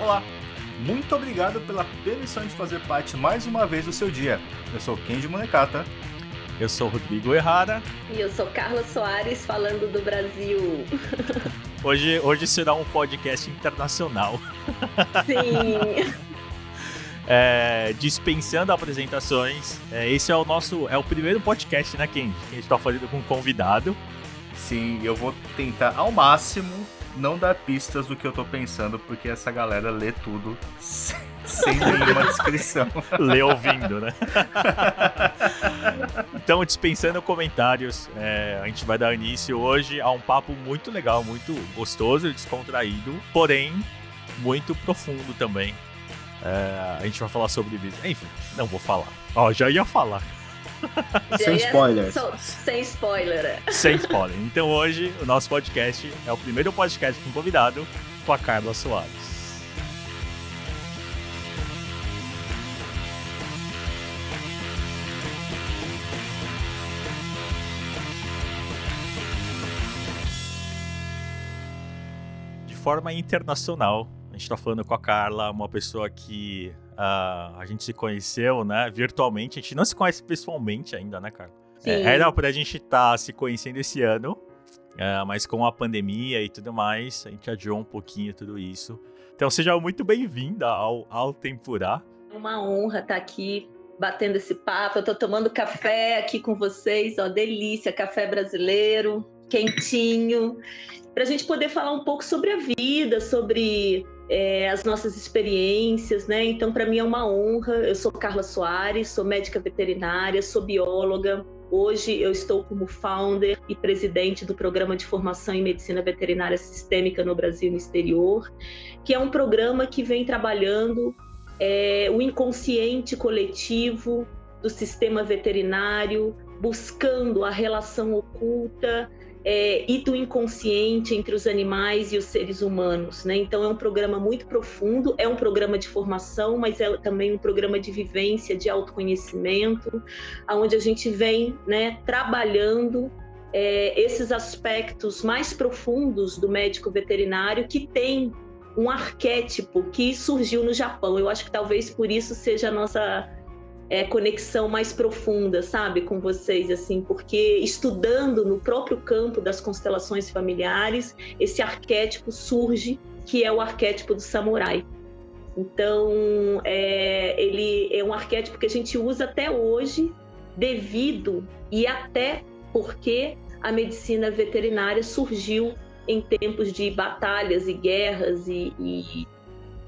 Olá, muito obrigado pela permissão de fazer parte mais uma vez do seu dia. Eu sou Kenji Monecata. Eu sou Rodrigo Errara. E eu sou Carla Soares, falando do Brasil. Hoje, hoje será um podcast internacional. Sim. É, dispensando apresentações, é, esse é o nosso, é o primeiro podcast, né, Kenji? Que a gente está fazendo com um convidado. Sim, eu vou tentar ao máximo não dar pistas do que eu tô pensando, porque essa galera lê tudo sem, sem nenhuma descrição. lê ouvindo, né? então, dispensando comentários, é, a gente vai dar início hoje a um papo muito legal, muito gostoso, descontraído, porém muito profundo também. É, a gente vai falar sobre. Enfim, não vou falar. Ó, já ia falar. Sem spoilers. sem spoiler. Sem spoiler. Então hoje o nosso podcast é o primeiro podcast com convidado com a Carla Soares. De forma internacional, a gente está falando com a Carla, uma pessoa que Uh, a gente se conheceu, né, virtualmente. A gente não se conhece pessoalmente ainda, né, cara? Sim. É, era pra gente estar tá se conhecendo esse ano, uh, mas com a pandemia e tudo mais, a gente adiou um pouquinho tudo isso. Então seja muito bem-vinda ao, ao Tempurá. É uma honra estar tá aqui batendo esse papo. Eu tô tomando café aqui com vocês, ó, delícia, café brasileiro, quentinho, para a gente poder falar um pouco sobre a vida, sobre é, as nossas experiências, né? Então, para mim é uma honra. Eu sou Carla Soares, sou médica veterinária, sou bióloga. Hoje eu estou como founder e presidente do Programa de Formação em Medicina Veterinária Sistêmica no Brasil e no exterior, que é um programa que vem trabalhando é, o inconsciente coletivo do sistema veterinário, buscando a relação oculta é, e do inconsciente entre os animais e os seres humanos. Né? Então, é um programa muito profundo, é um programa de formação, mas é também um programa de vivência, de autoconhecimento, onde a gente vem né, trabalhando é, esses aspectos mais profundos do médico veterinário que tem um arquétipo que surgiu no Japão. Eu acho que talvez por isso seja a nossa é, conexão mais profunda, sabe, com vocês, assim, porque estudando no próprio campo das constelações familiares, esse arquétipo surge, que é o arquétipo do samurai. Então, é, ele é um arquétipo que a gente usa até hoje, devido e até porque a medicina veterinária surgiu em tempos de batalhas e guerras e, e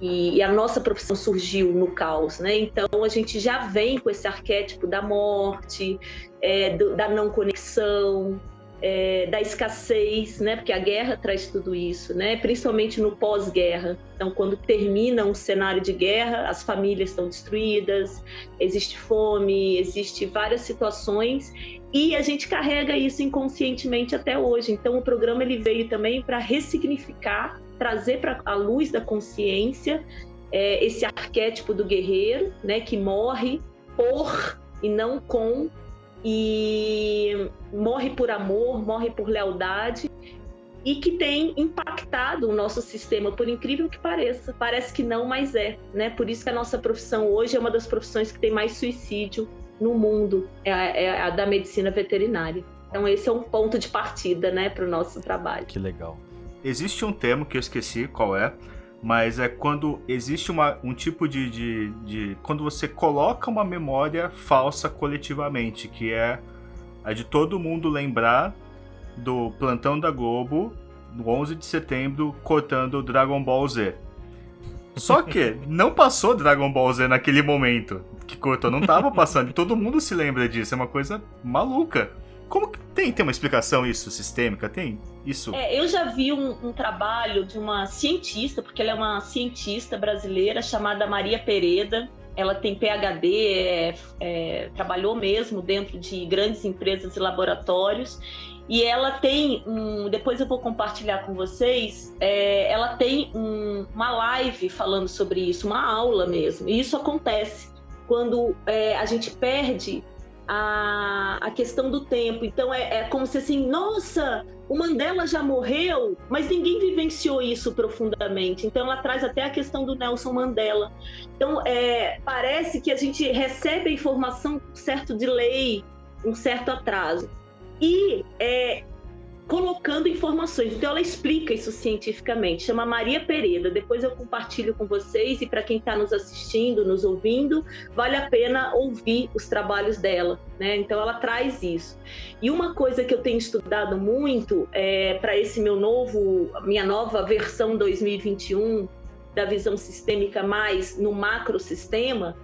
e, e, a nossa profissão surgiu no caos, né? Então a gente já vem com esse arquétipo da morte, é, do, da não conexão, é, da escassez, né? Porque a guerra traz tudo isso, né? Principalmente no pós-guerra. Então, quando termina um cenário de guerra, as famílias estão destruídas, existe fome, existe várias situações e a gente carrega isso inconscientemente até hoje. Então, o programa ele veio também para ressignificar trazer para a luz da consciência é, esse arquétipo do guerreiro, né, que morre por e não com, e morre por amor, morre por lealdade, e que tem impactado o nosso sistema, por incrível que pareça. Parece que não, mas é, né? Por isso que a nossa profissão hoje é uma das profissões que tem mais suicídio no mundo, é a, é a da medicina veterinária. Então esse é um ponto de partida, né, para o nosso trabalho. Que legal. Existe um termo que eu esqueci qual é, mas é quando existe uma, um tipo de, de, de, Quando você coloca uma memória falsa coletivamente, que é a de todo mundo lembrar do plantão da Globo no 11 de setembro cortando Dragon Ball Z. Só que não passou Dragon Ball Z naquele momento que cortou, não tava passando. e todo mundo se lembra disso, é uma coisa maluca. Como que tem, tem uma explicação isso sistêmica? Tem isso? É, eu já vi um, um, trabalho de uma cientista, porque ela é uma cientista brasileira chamada Maria Pereda. Ela tem PhD, é, é, trabalhou mesmo dentro de grandes empresas e laboratórios. E ela tem um. Depois eu vou compartilhar com vocês. É, ela tem um, uma live falando sobre isso, uma aula mesmo. E isso acontece quando é, a gente perde a, a questão do tempo. Então é, é como se assim, nossa, o Mandela já morreu, mas ninguém vivenciou isso profundamente. Então ela traz até a questão do Nelson Mandela. Então é, parece que a gente recebe a informação com certo delay, um certo atraso. E é, colocando informações. Então, ela explica isso cientificamente. Chama Maria Pereira. Depois eu compartilho com vocês e para quem está nos assistindo, nos ouvindo, vale a pena ouvir os trabalhos dela. Né? Então, ela traz isso. E uma coisa que eu tenho estudado muito é, para esse meu novo, minha nova versão 2021 da visão sistêmica mais no macrosistema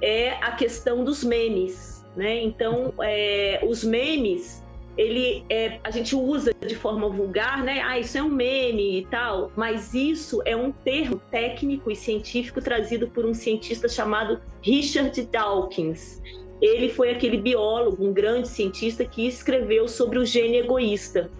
é a questão dos memes. Né? Então, é, os memes ele é, a gente usa de forma vulgar, né? Ah, isso é um meme e tal, mas isso é um termo técnico e científico trazido por um cientista chamado Richard Dawkins. Ele foi aquele biólogo, um grande cientista que escreveu sobre o gene egoísta.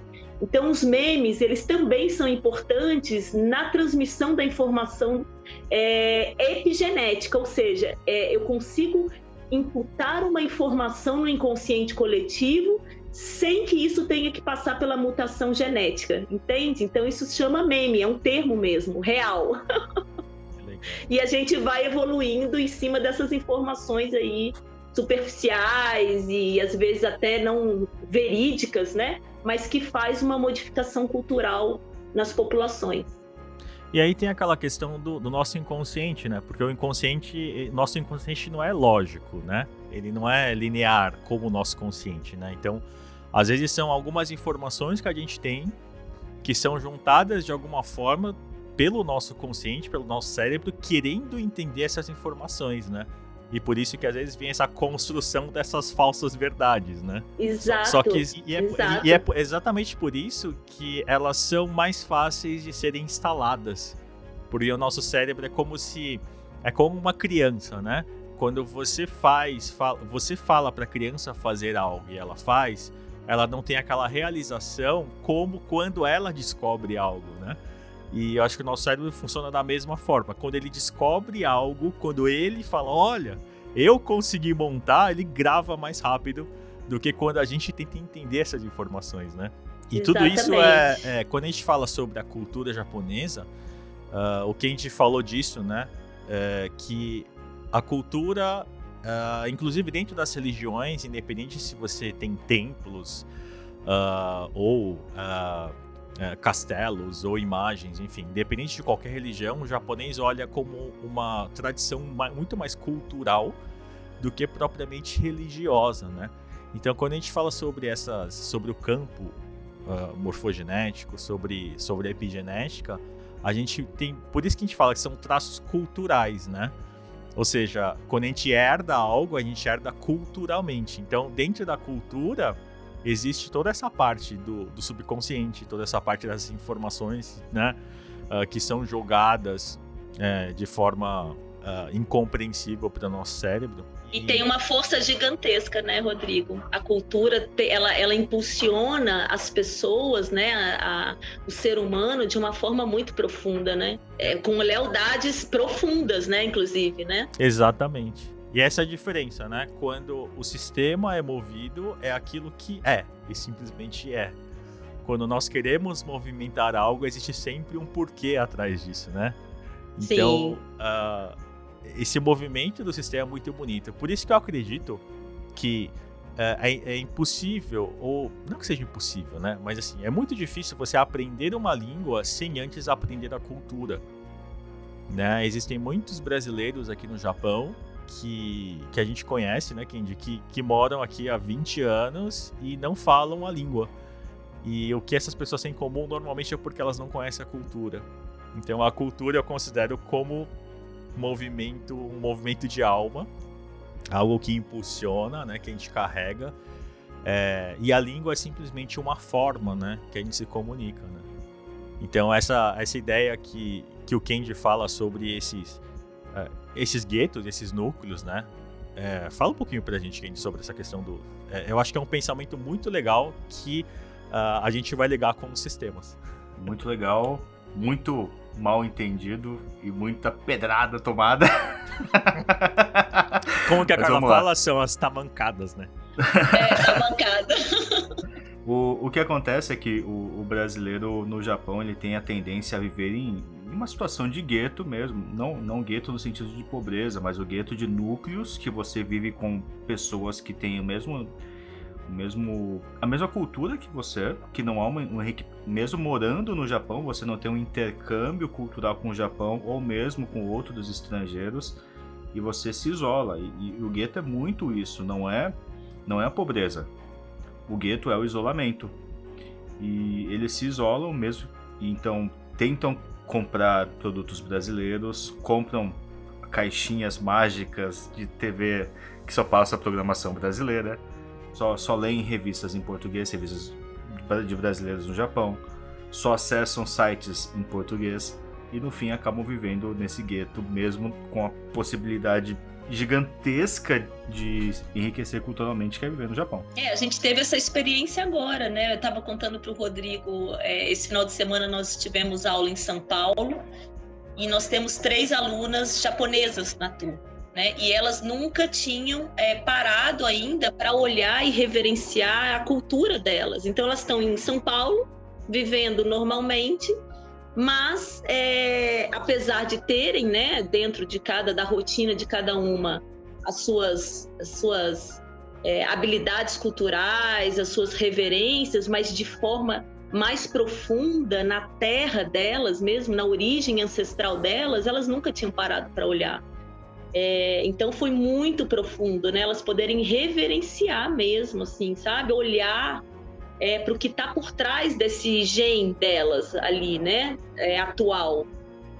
Então, os memes, eles também são importantes na transmissão da informação é, epigenética, ou seja, é, eu consigo imputar uma informação no inconsciente coletivo sem que isso tenha que passar pela mutação genética, entende? Então isso se chama meme, é um termo mesmo, real. e a gente vai evoluindo em cima dessas informações aí superficiais e às vezes até não verídicas, né? Mas que faz uma modificação cultural nas populações. E aí tem aquela questão do, do, nosso inconsciente, né? Porque o inconsciente, nosso inconsciente não é lógico, né? Ele não é linear como o nosso consciente, né? Então, às vezes são algumas informações que a gente tem que são juntadas de alguma forma pelo nosso consciente, pelo nosso cérebro, querendo entender essas informações, né? E por isso que às vezes vem essa construção dessas falsas verdades, né? Exato. Só que e é. E é exatamente por isso que elas são mais fáceis de serem instaladas. Porque o nosso cérebro é como se é como uma criança, né? Quando você faz, fala, você fala para a criança fazer algo e ela faz, ela não tem aquela realização como quando ela descobre algo, né? E eu acho que o nosso cérebro funciona da mesma forma. Quando ele descobre algo, quando ele fala, olha, eu consegui montar, ele grava mais rápido do que quando a gente tenta entender essas informações, né? E Exatamente. tudo isso é, é, quando a gente fala sobre a cultura japonesa, uh, o que a gente falou disso, né? É que a cultura Uh, inclusive dentro das religiões, independente se você tem templos uh, ou uh, castelos ou imagens, enfim, independente de qualquer religião, o japonês olha como uma tradição muito mais cultural do que propriamente religiosa, né? Então, quando a gente fala sobre essas, sobre o campo morfogenético, sobre sobre a epigenética, a gente tem, por isso que a gente fala que são traços culturais, né? Ou seja, quando a gente herda algo, a gente herda culturalmente. Então, dentro da cultura, existe toda essa parte do, do subconsciente, toda essa parte das informações né, uh, que são jogadas é, de forma uh, incompreensível para o nosso cérebro. E tem uma força gigantesca, né, Rodrigo? A cultura, ela, ela impulsiona as pessoas, né, a, a, o ser humano de uma forma muito profunda, né? É, com lealdades profundas, né, inclusive, né? Exatamente. E essa é a diferença, né? Quando o sistema é movido, é aquilo que é, e simplesmente é. Quando nós queremos movimentar algo, existe sempre um porquê atrás disso, né? Então, uh, esse movimento do sistema é muito bonito. Por isso que eu acredito que é, é, é, impossível, ou não que seja impossível, né? Mas assim, é muito difícil você aprender uma língua sem antes aprender a cultura. Né? Existem muitos brasileiros aqui no Japão que, que a gente conhece, né, Kendi, que, que moram aqui há 20 anos e não falam a língua. E o que essas pessoas têm em comum normalmente é porque elas não conhecem a cultura. Então a cultura eu considero como movimento, um movimento de alma, algo que impulsiona, né, que a gente carrega. É, e a língua é simplesmente uma forma, né, que a gente se comunica, né? Então essa essa ideia que que o Kendi fala sobre esses uh, esses guetos, esses núcleos, né? É, fala um pouquinho pra gente, Kendi, sobre essa questão do. É, eu acho que é um pensamento muito legal que uh, a gente vai ligar com os sistemas. Muito legal, muito mal entendido e muita pedrada tomada. Como que a Carla fala? São as tamancadas, né? É, tamancada. o, o que acontece é que o, o, brasileiro no Japão ele tem a tendência a viver em, em uma situação de gueto mesmo. Não, não gueto no sentido de pobreza, mas o gueto de núcleos que você vive com pessoas que têm o mesmo mesmo a mesma cultura que você, que não há um, um mesmo morando no Japão, você não tem um intercâmbio cultural com o Japão ou mesmo com outros estrangeiros e você se isola. E, e o gueto é muito isso, não é não é a pobreza. O gueto é o isolamento. E eles se isolam mesmo, então tentam comprar produtos brasileiros, compram caixinhas mágicas de TV que só passa a programação brasileira só, só leem revistas em português, revistas de brasileiros no Japão, só acessam sites em português e no fim acabam vivendo nesse gueto, mesmo com a possibilidade gigantesca de enriquecer culturalmente que é viver no Japão. É, a gente teve essa experiência agora, né? Eu estava contando para o Rodrigo, é, esse final de semana nós tivemos aula em São Paulo e nós temos três alunas japonesas na turma né? E elas nunca tinham é, parado ainda para olhar e reverenciar a cultura delas. Então elas estão em São Paulo, vivendo normalmente, mas é, apesar de terem, né, dentro de cada da rotina de cada uma, as suas, as suas é, habilidades culturais, as suas reverências, mas de forma mais profunda na terra delas, mesmo na origem ancestral delas, elas nunca tinham parado para olhar. É, então foi muito profundo, né? Elas poderem reverenciar mesmo, assim, sabe? Olhar é, para o que está por trás desse gen delas ali, né? É, atual.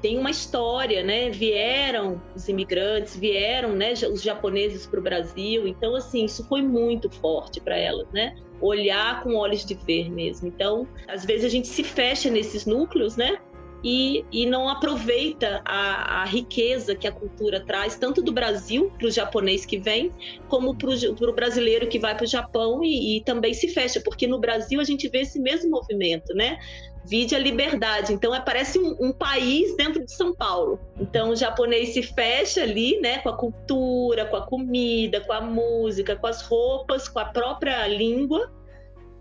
Tem uma história, né? Vieram os imigrantes, vieram, né? Os japoneses para o Brasil. Então, assim, isso foi muito forte para elas, né? Olhar com olhos de ver mesmo. Então, às vezes a gente se fecha nesses núcleos, né? E, e não aproveita a, a, riqueza que a cultura traz, tanto do Brasil para o japonês que vem, como para o brasileiro que vai para o Japão e, e, também se fecha, porque no Brasil a gente vê esse mesmo movimento, né? Vide a liberdade. Então, é, parece um, um país dentro de São Paulo. Então, o japonês se fecha ali, né, com a cultura, com a comida, com a música, com as roupas, com a própria língua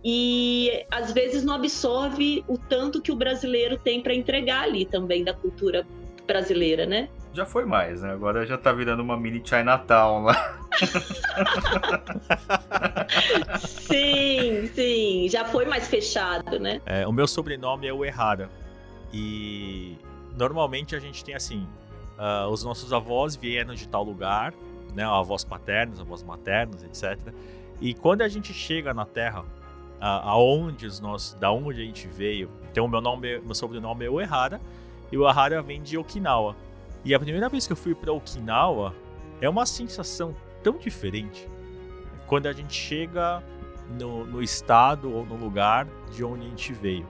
e às vezes não absorve o tanto que o brasileiro tem para entregar ali também da cultura brasileira, né? Já foi mais, né? Agora já tá virando uma mini Chinatown lá. sim, sim, já foi mais fechado, né? É, o meu sobrenome é o Errara. E normalmente a gente tem assim: uh, os nossos avós vieram de tal lugar, né? Avós paternos, avós maternos, etc. E quando a gente chega na Terra, aonde os nossos, da onde a gente veio. Então, meu nome, meu sobrenome é Uehara e o Uehara vem de Okinawa. E a primeira vez que eu fui para Okinawa é uma sensação tão diferente quando a gente chega no, no, estado ou no lugar de onde a gente veio.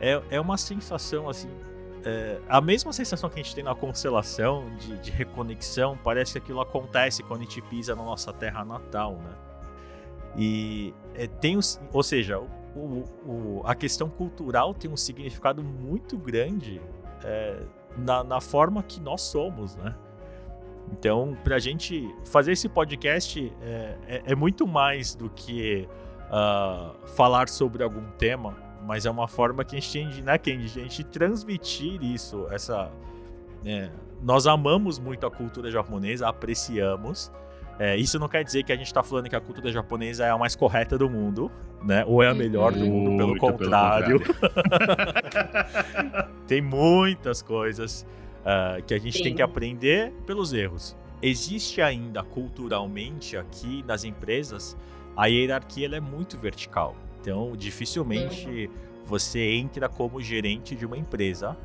É, é uma sensação assim. É, a mesma sensação que a gente tem na constelação de, de reconexão, parece que aquilo acontece quando a gente pisa na nossa terra natal, né? E é, tem, ou seja, o, o, a questão cultural tem um significado muito grande é, na, na, forma que nós somos, né? Então, para a gente fazer esse podcast é, é, é muito mais do que uh, falar sobre algum tema, mas é uma forma que a gente tem de, né, que a gente transmitir isso, essa... É, nós amamos muito a cultura japonesa, apreciamos, é, isso não quer dizer que a gente está falando que a cultura japonesa é a mais correta do mundo, né? Ou é a melhor do mundo, pelo Muito contrário. Pelo contrário. tem muitas coisas uh, que a gente Sim. tem que aprender pelos erros. Existe ainda culturalmente aqui nas empresas a hierarquia ela é muito vertical. Então, dificilmente uhum. você entra como gerente de uma empresa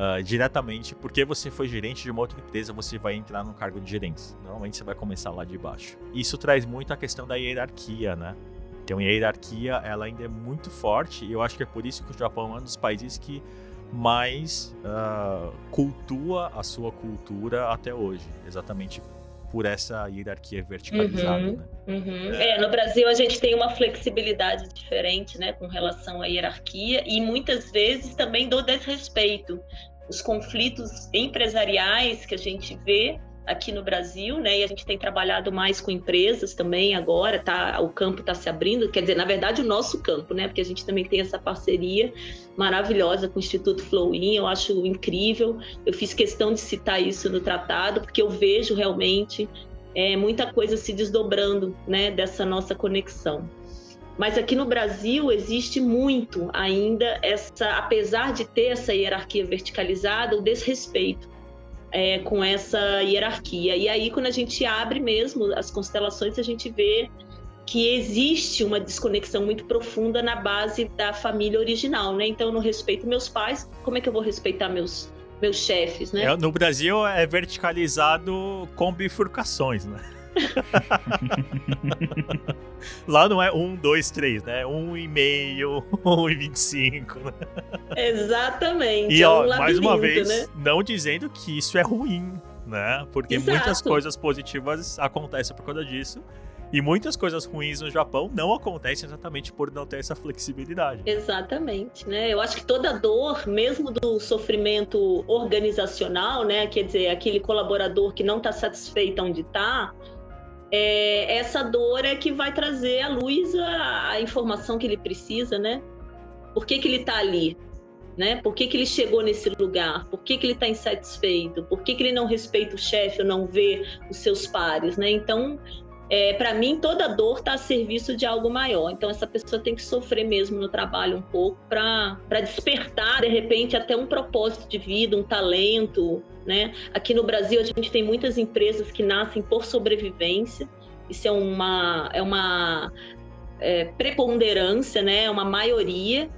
uh, diretamente, porque você foi gerente de uma outra empresa, você vai entrar no cargo de gerência. Normalmente você vai começar lá de baixo. Isso traz muito a questão da hierarquia, né? Então, a hierarquia ela ainda é muito forte e eu acho que é por isso que o Japão é um dos países que mais uh, cultua a sua cultura até hoje, exatamente por essa hierarquia verticalizada. Uhum, né? uhum. É, no Brasil a gente tem uma flexibilidade diferente, né, com relação à hierarquia e muitas vezes também do desrespeito. Os conflitos empresariais que a gente vê aqui no Brasil, né? E a gente tem trabalhado mais com empresas também agora, tá? O campo está se abrindo, quer dizer, na verdade, o nosso campo, né? Porque a gente também tem essa parceria maravilhosa com o Instituto Flowin, eu acho incrível. Eu fiz questão de citar isso no tratado, porque eu vejo realmente é, muita coisa se desdobrando, né? Dessa nossa conexão. Mas aqui no Brasil existe muito ainda essa, apesar de ter essa hierarquia verticalizada, o desrespeito é, com essa hierarquia. E aí, quando a gente abre mesmo as constelações, a gente vê que existe uma desconexão muito profunda na base da família original, né? Então, eu não respeito meus pais, como é que eu vou respeitar meus, meus chefes, né? É, no Brasil é verticalizado com bifurcações, né? Lá não é um, dois, três, né? Um e meio, um e vinte e cinco. Né? Exatamente. E é ó, um mais uma vez, né? não dizendo que isso é ruim, né? Porque Exato. muitas coisas positivas acontecem por causa disso. E muitas coisas ruins no Japão não acontecem exatamente por não ter essa flexibilidade. Exatamente, né? Eu acho que toda dor, mesmo do sofrimento organizacional, né? Quer dizer, aquele colaborador que não está satisfeito onde está, é, essa dor é que vai trazer à luz a, a informação que ele precisa, né? Por que, que ele está ali? Né? Por que, que ele chegou nesse lugar? Por que, que ele está insatisfeito? Por que, que ele não respeita o chefe ou não vê os seus pares? Né? Então, é, para mim, toda dor está a serviço de algo maior. Então, essa pessoa tem que sofrer mesmo no trabalho um pouco para despertar, de repente, até um propósito de vida, um talento. Né? Aqui no Brasil, a gente tem muitas empresas que nascem por sobrevivência. Isso é uma, é uma é, preponderância, né? é uma maioria.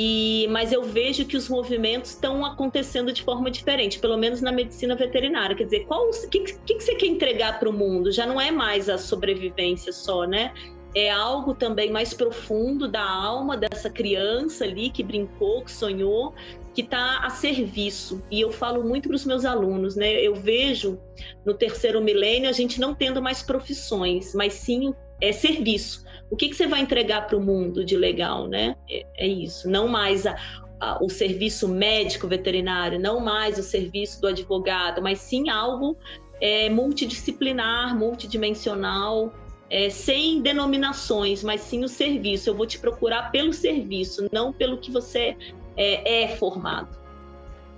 E, mas eu vejo que os movimentos estão acontecendo de forma diferente, pelo menos na medicina veterinária. Quer dizer, qual o que, que, você quer entregar para o mundo? Já não é mais a sobrevivência só, né? É algo também mais profundo da alma dessa criança ali que brincou, que sonhou, que está a serviço. E eu falo muito para os meus alunos, né? Eu vejo no terceiro milênio a gente não tendo mais profissões, mas sim é serviço o que, que você vai entregar para o mundo de legal, né? É, é isso. Não mais a, a, o serviço médico veterinário, não mais o serviço do advogado, mas sim algo é, multidisciplinar, multidimensional, é, sem denominações, mas sim o serviço. Eu vou te procurar pelo serviço, não pelo que você é, é formado.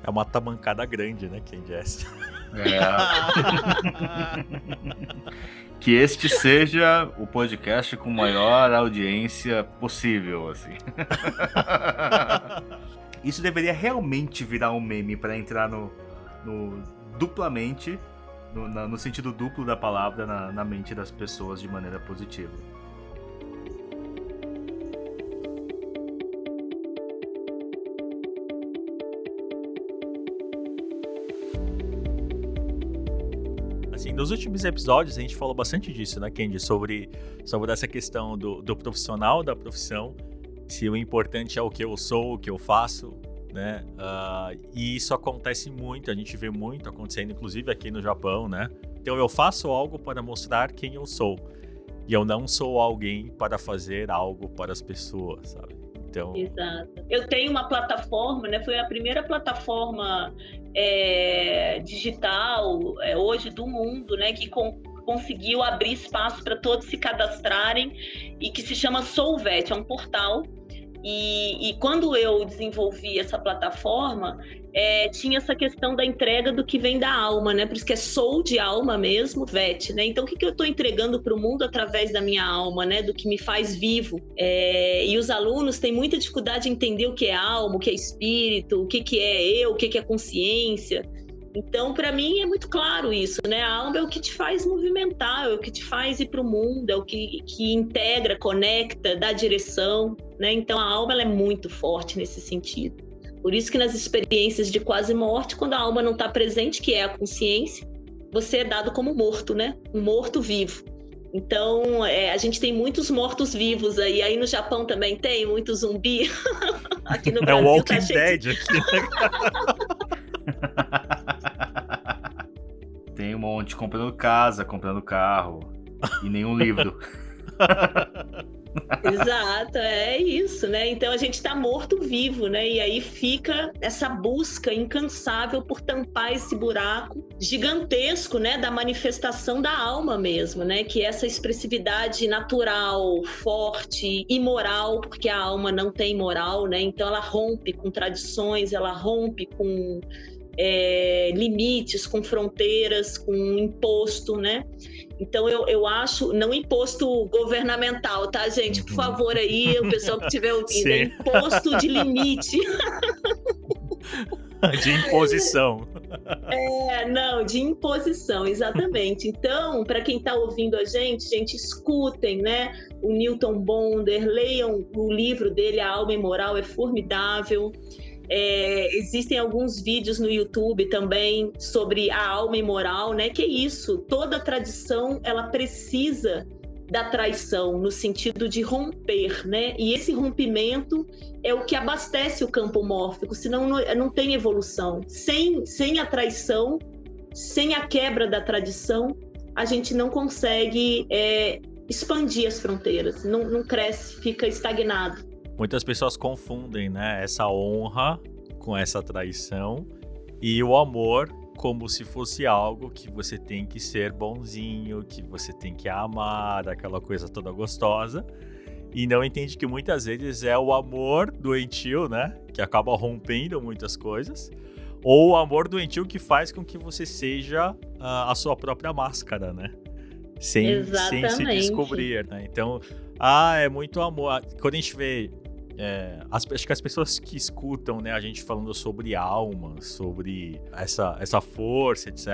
É uma tamancada grande, né, Jess? É. que este seja o podcast com maior audiência possível, assim. Isso deveria realmente virar um meme para entrar no, no duplamente, no, no, sentido duplo da palavra, na, na mente das pessoas de maneira positiva. Nos últimos episódios a gente falou bastante disso, né, Kendi? Sobre, sobre essa questão do, do profissional, da profissão, se o importante é o que eu sou, o que eu faço, né? Uh, e isso acontece muito, a gente vê muito acontecendo, inclusive aqui no Japão, né? Então eu faço algo para mostrar quem eu sou. E eu não sou alguém para fazer algo para as pessoas, sabe? Então... Exato. Eu tenho uma plataforma, né? Foi a primeira plataforma é, digital é, hoje do mundo, né? Que com, conseguiu abrir espaço para todos se cadastrarem e que se chama Solvet, é um portal e, e, quando eu desenvolvi essa plataforma, é, tinha essa questão da entrega do que vem da alma, né? Por isso que é soul de alma mesmo, VET, né? Então, o que, que eu estou entregando para o mundo através da minha alma, né? Do que me faz vivo. É, e os alunos têm muita dificuldade em entender o que é alma, o que é espírito, o que, que é eu, o que, que é consciência. Então, para mim é muito claro isso, né? A alma é o que te faz movimentar, é o que te faz ir para o mundo, é o que, que integra, conecta, dá direção, né? Então, a alma é muito forte nesse sentido. Por isso que nas experiências de quase morte, quando a alma não está presente, que é a consciência, você é dado como morto, né? Um morto vivo. Então, é, a gente tem muitos mortos-vivos aí. Aí no Japão também tem muito zumbi. aqui no Brasil. É o Walking tá Dead de... aqui, né? Tem um monte comprando casa, comprando carro e nenhum livro. Exato, é isso, né? Então a gente está morto-vivo, né? E aí fica essa busca incansável por tampar esse buraco gigantesco, né? Da manifestação da alma mesmo, né? Que é essa expressividade natural, forte, imoral, porque a alma não tem moral, né? Então ela rompe com tradições, ela rompe com é, limites, com fronteiras, com imposto, né? Então eu, eu acho, não imposto governamental, tá, gente? Por favor aí, o pessoal que estiver ouvindo, é imposto de limite. De imposição. É, não, de imposição, exatamente. Então, para quem está ouvindo a gente, gente, escutem, né? O Newton Bonder, leiam o livro dele, A Alma Imoral, é formidável. É, existem alguns vídeos no YouTube também sobre a alma imoral, né? Que é isso, toda tradição ela precisa da traição no sentido de romper, né? E esse rompimento é o que abastece o campo mórfico, senão não, tem evolução. Sem, sem a traição, sem a quebra da tradição, a gente não consegue é, expandir as fronteiras, não, não cresce, fica estagnado. Muitas pessoas confundem, né, essa honra com essa traição e o amor como se fosse algo que você tem que ser bonzinho, que você tem que amar, aquela coisa toda gostosa. E não entende que muitas vezes é o amor doentio, né? Que acaba rompendo muitas coisas. Ou o amor doentio que faz com que você seja uh, a sua própria máscara, né? Sem, sem se descobrir, né? Então, ah, é muito amor. Quando a gente vê é, as, acho que as pessoas que escutam né, a gente falando sobre alma, sobre essa, essa força, etc.,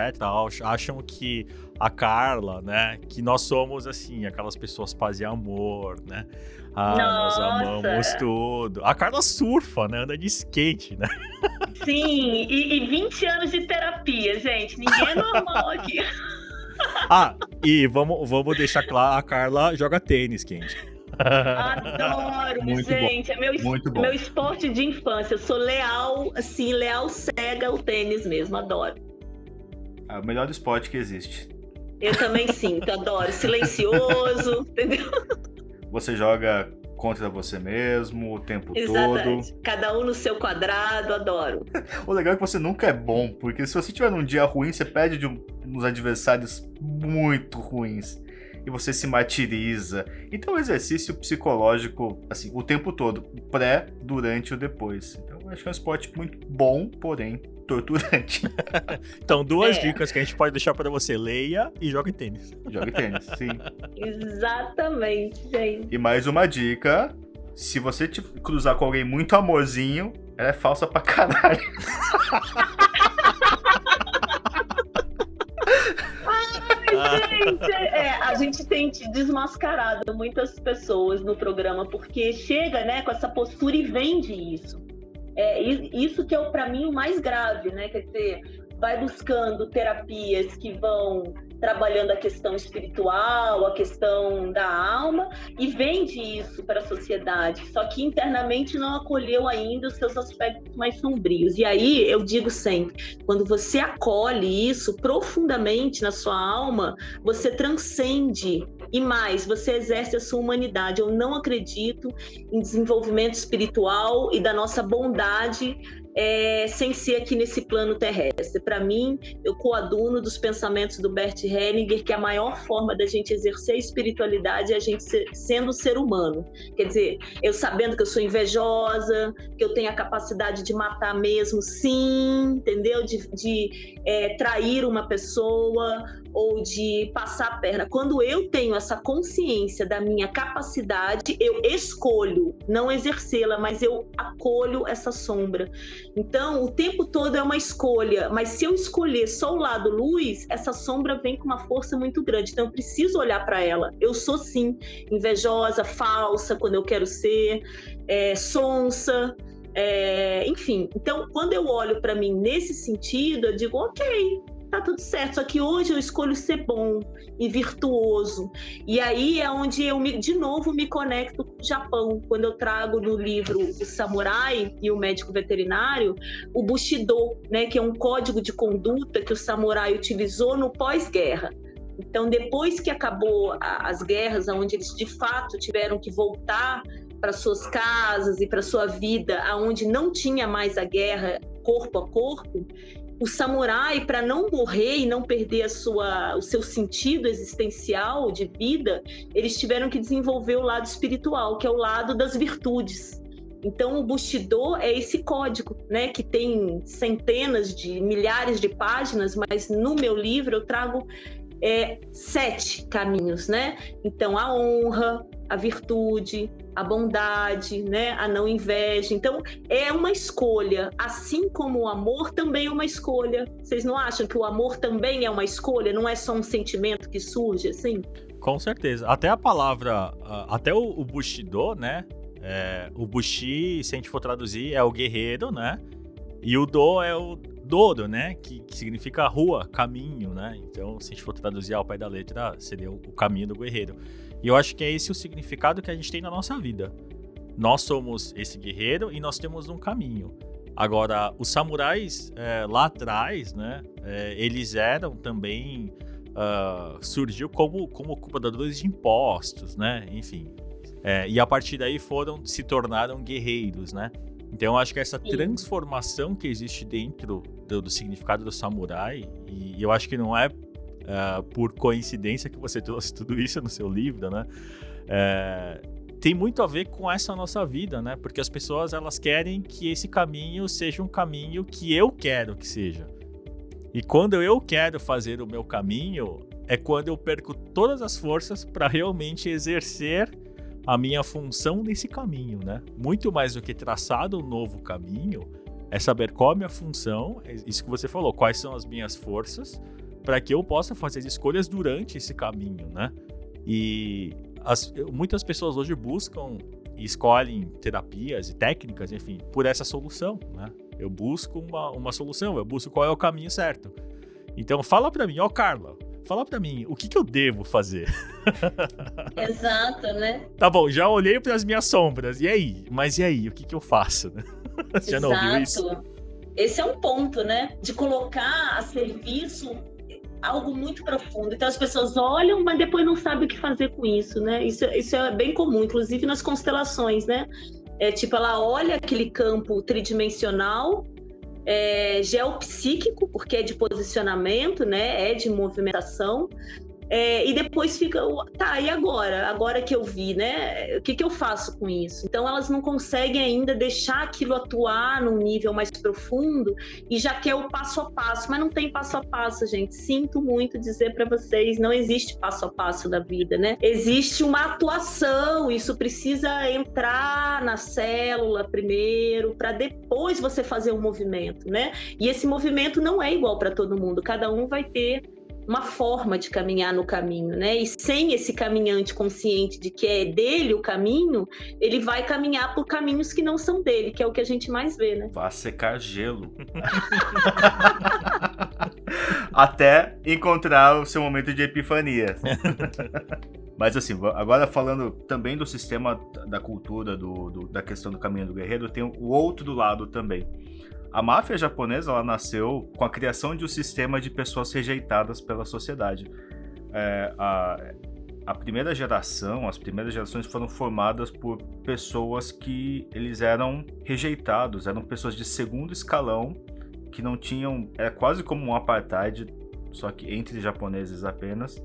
acham que a Carla, né, que nós somos assim, aquelas pessoas paz e amor, né? Ah, Nossa. nós amamos tudo. A Carla surfa, né? Anda de skate, né? Sim, e, e 20 anos de terapia, gente. Ninguém é normal aqui. ah, e vamos, vamos deixar claro, a Carla joga tênis, quente. Adoro, muito gente. Bom. É meu, muito bom. meu esporte de infância. Eu sou leal, assim, leal cega o tênis mesmo. Adoro. É o melhor esporte que existe. Eu também sinto, adoro. Silencioso, entendeu? Você joga contra você mesmo o tempo Exatamente. todo. Cada um no seu quadrado, adoro. o legal é que você nunca é bom, porque se você tiver num dia ruim, você perde de um, uns adversários muito ruins e você se martiriza. Então, o exercício psicológico, assim, o tempo todo, pré, durante e depois. Então, acho que é um esporte muito bom, porém torturante. então, duas é. dicas que a gente pode deixar para você: leia e jogue tênis. Jogue tênis, sim. Exatamente, gente. E mais uma dica: se você cruzar com alguém muito amorzinho, ela é falsa pra caralho. é, a gente tem desmascarado muitas pessoas no programa porque chega, né, com essa postura e vende isso. É isso que é para mim o mais grave, né? Quer dizer, vai buscando terapias que vão trabalhando a questão espiritual, a questão da alma e vende isso para a sociedade. Só que internamente não acolheu ainda os seus aspectos mais sombrios. E aí eu digo sempre, quando você acolhe isso profundamente na sua alma, você transcende e mais, você exerce a sua humanidade. Eu não acredito em desenvolvimento espiritual e da nossa bondade é, sem ser aqui nesse plano terrestre. Para mim, eu coaduno dos pensamentos do Bert Hellinger que a maior forma da gente exercer a espiritualidade é a gente ser, sendo ser humano. Quer dizer, eu sabendo que eu sou invejosa, que eu tenho a capacidade de matar mesmo, sim, entendeu? De, de é, trair uma pessoa ou de passar a perna. Quando eu tenho essa consciência da minha capacidade, eu escolho não exercê-la, mas eu acolho essa sombra. Então, o tempo todo é uma escolha, mas se eu escolher só o lado luz, essa sombra vem com uma força muito grande. Então, eu preciso olhar para ela. Eu sou sim invejosa, falsa quando eu quero ser, é, sonsa. É, enfim, então quando eu olho para mim nesse sentido, eu digo, ok, tá tudo certo. Só que hoje eu escolho ser bom e virtuoso. E aí é onde eu, me, de novo, me conecto com o Japão. Quando eu trago no livro O Samurai e o Médico Veterinário, o Bushido, né, que é um código de conduta que o samurai utilizou no pós-guerra. Então, depois que acabou a, as guerras, onde eles de fato tiveram que voltar para suas casas e para sua vida, aonde não tinha mais a guerra corpo a corpo, o samurai, para não morrer e não perder a sua, o seu sentido existencial de vida, eles tiveram que desenvolver o lado espiritual, que é o lado das virtudes. Então, o Bushido é esse código, né, que tem centenas de milhares de páginas, mas no meu livro eu trago é, sete caminhos, né? Então, a honra, a virtude, a bondade, né? a não inveja. Então, é uma escolha. Assim como o amor também é uma escolha. Vocês não acham que o amor também é uma escolha? Não é só um sentimento que surge assim? Com certeza. Até a palavra, até o, Bushido, né? É, o Bushi, se a gente for traduzir, é o guerreiro, né? E o Do é o Dodo, né? Que, que, significa rua, caminho, né? Então, se a gente for traduzir ao pé da letra, seria o, o caminho do guerreiro. E eu acho que é esse o significado que a gente tem na nossa vida. Nós somos esse guerreiro e nós temos um caminho. Agora, os samurais é, lá atrás, né? É, eles eram também. Uh, surgiu como, como cobradores de impostos, né? Enfim. É, e a partir daí foram se tornaram guerreiros, né? Então eu acho que essa transformação que existe dentro do, do significado do samurai, e eu acho que não é uh, por coincidência que você trouxe tudo isso no seu livro, né? É, tem muito a ver com essa nossa vida, né? Porque as pessoas elas querem que esse caminho seja um caminho que eu quero que seja. E quando eu quero fazer o meu caminho, é quando eu perco todas as forças para realmente exercer a minha função nesse caminho, né? Muito mais do que traçar um novo caminho, é saber qual é a minha função, é isso que você falou, quais são as minhas forças, para que eu possa fazer escolhas durante esse caminho, né? E as, muitas pessoas hoje buscam e escolhem terapias e técnicas, enfim, por essa solução, né? Eu busco uma, uma solução, eu busco qual é o caminho certo. Então fala para mim, ó Carla, fala para mim, o que, que eu devo fazer? Exato, né? Tá bom, já olhei para as minhas sombras. E aí? Mas e aí? O que, que eu faço? Você já não ouviu isso? Esse é um ponto, né? De colocar a serviço algo muito profundo. Então as pessoas olham, mas depois não sabem o que fazer com isso, né? Isso, isso é bem comum, inclusive nas constelações, né? É tipo, ela olha aquele campo tridimensional é, geopsíquico, porque é de posicionamento, né? É de movimentação, é, e depois fica, tá, e agora? Agora que eu vi, né? O que, que eu faço com isso? Então elas não conseguem ainda deixar aquilo atuar num nível mais profundo e já quer o passo a passo, mas não tem passo a passo, gente. Sinto muito dizer para vocês, não existe passo a passo da vida, né? Existe uma atuação, isso precisa entrar na célula primeiro, para depois você fazer um movimento, né? E esse movimento não é igual para todo mundo, cada um vai ter uma forma de caminhar no caminho, né? E sem esse caminhante consciente de que é dele o caminho, ele vai caminhar por caminhos que não são dele, que é o que a gente mais vê, né? Vai secar gelo. Até encontrar o seu momento de epifania. Mas assim, agora falando também do sistema da cultura, do, do, da questão do caminho do guerreiro, tem o outro lado também a máfia japonesa ela nasceu com a criação de um sistema de pessoas rejeitadas pela sociedade. É, a, a primeira geração, as primeiras gerações foram formadas por pessoas que eles eram rejeitados, eram pessoas de segundo escalão que não tinham, é quase como um apartheid, só que entre japoneses apenas,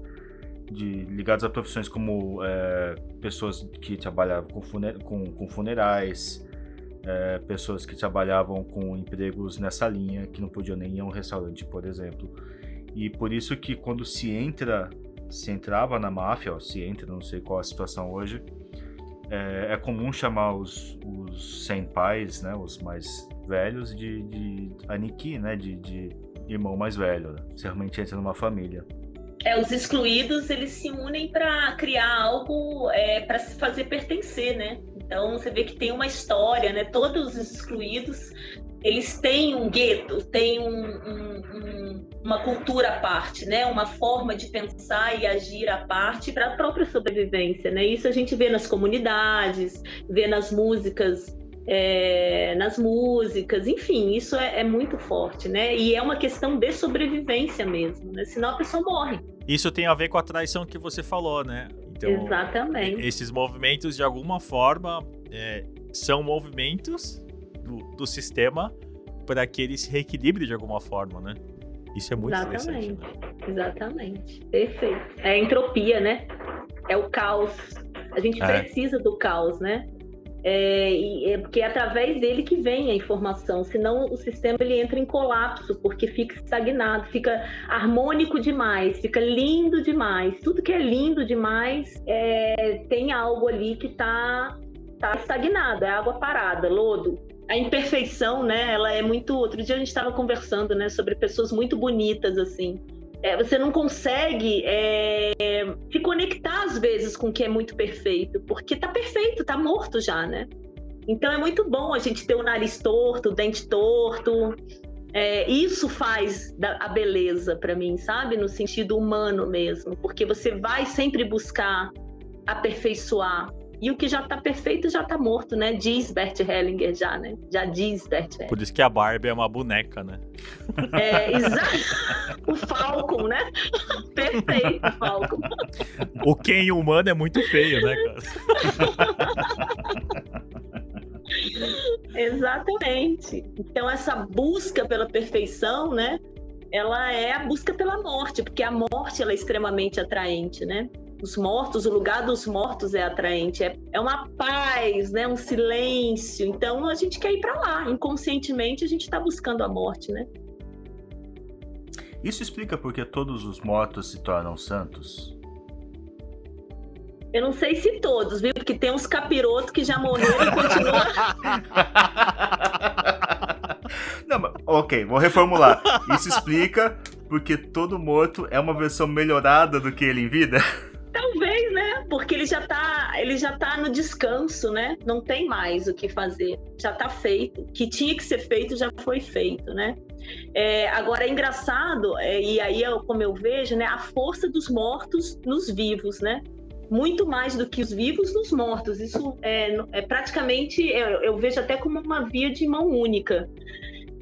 de, ligados a profissões como é, pessoas que trabalhavam com, com, com funerais, é, pessoas que trabalhavam com empregos nessa linha, que não podiam nem ir a um restaurante, por exemplo. E por isso que quando se entra, se entrava na máfia, ó, se entra, não sei qual a situação hoje, é, é comum chamar os, os senpais, né, os mais velhos, de, de aniki, né, de, de irmão mais velho. Né? Você realmente entra numa família. É, os excluídos eles se unem para criar algo é, para se fazer pertencer, né? Então você vê que tem uma história, né? Todos os excluídos eles têm um gueto, têm um, um, um, uma cultura à parte, né? Uma forma de pensar e agir à parte para a própria sobrevivência, né? Isso a gente vê nas comunidades, vê nas músicas é, nas músicas, enfim, isso é, é, muito forte, né? E é uma questão de sobrevivência mesmo, né? Senão a pessoa morre. Isso tem a ver com a traição que você falou, né? Então, Exatamente. Esses movimentos, de alguma forma, é, são movimentos do, do sistema para que ele se reequilibre de alguma forma, né? Isso é muito Exatamente. interessante. Né? Exatamente. Perfeito. É a entropia, né? É o caos. A gente é. precisa do caos, né? É, é, porque é através dele que vem a informação, senão o sistema ele entra em colapso, porque fica estagnado, fica harmônico demais, fica lindo demais. Tudo que é lindo demais é, tem algo ali que está tá estagnado, é água parada, lodo. A imperfeição, né? Ela é muito. Outro dia a gente estava conversando, né, sobre pessoas muito bonitas assim é, você não consegue é, se conectar às vezes com o que é muito perfeito, porque tá perfeito, tá morto já, né? Então é muito bom a gente ter o nariz torto, o dente torto. É, isso faz a beleza para mim, sabe? No sentido humano mesmo, porque você vai sempre buscar aperfeiçoar e o que já tá perfeito já tá morto, né? Diz Bert Hellinger já, né? Já diz Bert Hellinger. Por isso que a Barbie é uma boneca, né? É, exato. o Falcon, né? Perfeito, Falcon. O Ken humano é muito feio, né, cara? Exatamente. Então essa busca pela perfeição, né? Ela é a busca pela morte, porque a morte ela é extremamente atraente, né? Os mortos, o lugar dos mortos é atraente, é, é uma paz, né? um silêncio. Então a gente quer ir para lá, inconscientemente a gente está buscando a morte, né? Isso explica porque todos os mortos se tornam santos? Eu não sei se todos, viu? Porque tem uns capirotos que já morreram e continuam. Não, mas, ok, vou reformular. Isso explica porque todo morto é uma versão melhorada do que ele em vida? Talvez, né? Porque ele já tá, ele já tá no descanso, né? Não tem mais o que fazer. Já tá feito. O que tinha que ser feito já foi feito, né? É, agora é engraçado, é, e aí é como eu vejo, né? A força dos mortos nos vivos, né? Muito mais do que os vivos nos mortos. Isso é, é praticamente, eu, eu vejo até como uma via de mão única.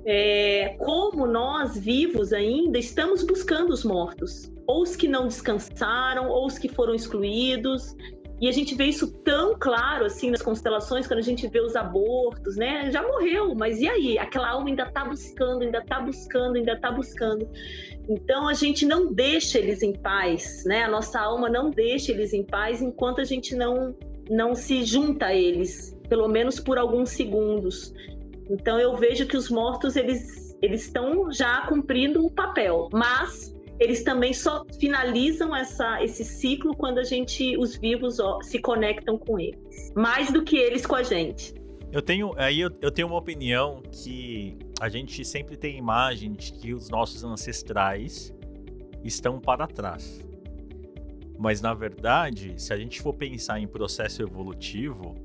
É, como nós vivos ainda estamos buscando os mortos ou os que não descansaram, ou os que foram excluídos. E a gente vê isso tão claro assim nas constelações, quando a gente vê os abortos, né? Já morreu, mas e aí? Aquela alma ainda está buscando, ainda está buscando, ainda está buscando. Então a gente não deixa eles em paz, né? A nossa alma não deixa eles em paz enquanto a gente não não se junta a eles, pelo menos por alguns segundos. Então eu vejo que os mortos eles eles estão já cumprindo o papel, mas eles também só finalizam essa, esse ciclo quando a gente, os vivos, ó, se conectam com eles. Mais do que eles com a gente. Eu tenho, aí eu, eu tenho uma opinião que a gente sempre tem imagem de que os nossos ancestrais estão para trás. Mas na verdade, se a gente for pensar em processo evolutivo,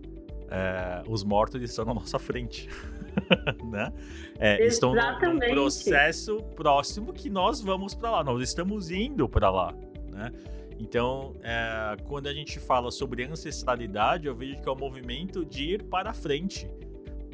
é, os mortos estão na nossa frente. né? É, estão num processo próximo que nós vamos para lá, nós estamos indo para lá, né? Então, é, quando a gente fala sobre ancestralidade, eu vejo que é o um movimento de ir para frente.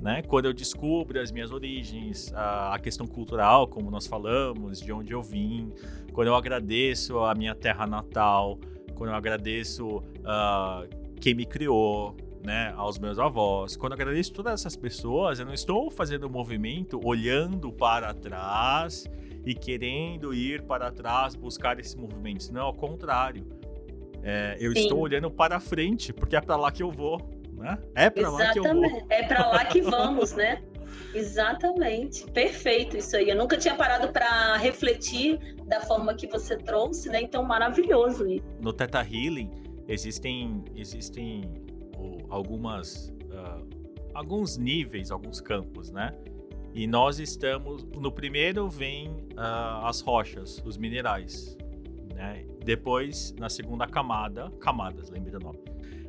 Né? Quando eu descubro as minhas origens, a, a, questão cultural, como nós falamos, de onde eu vim, quando eu agradeço a minha terra natal, quando eu agradeço uh, quem me criou, né, aos meus avós. Quando eu agradeço todas essas pessoas, eu não estou fazendo um movimento olhando para trás e querendo ir para trás buscar esses movimentos. Não, ao contrário. É, eu Sim. estou olhando para frente, porque é para lá que eu vou. Né? É para lá que eu vou. É para lá que vamos, né? Exatamente, perfeito isso aí. Eu nunca tinha parado para refletir da forma que você trouxe, né? Então maravilhoso. No Teta Healing existem existem algumas uh, alguns níveis, alguns campos, né? E nós estamos no primeiro vem uh, as rochas, os minerais, né? Depois na segunda camada, camadas, lembre do nome.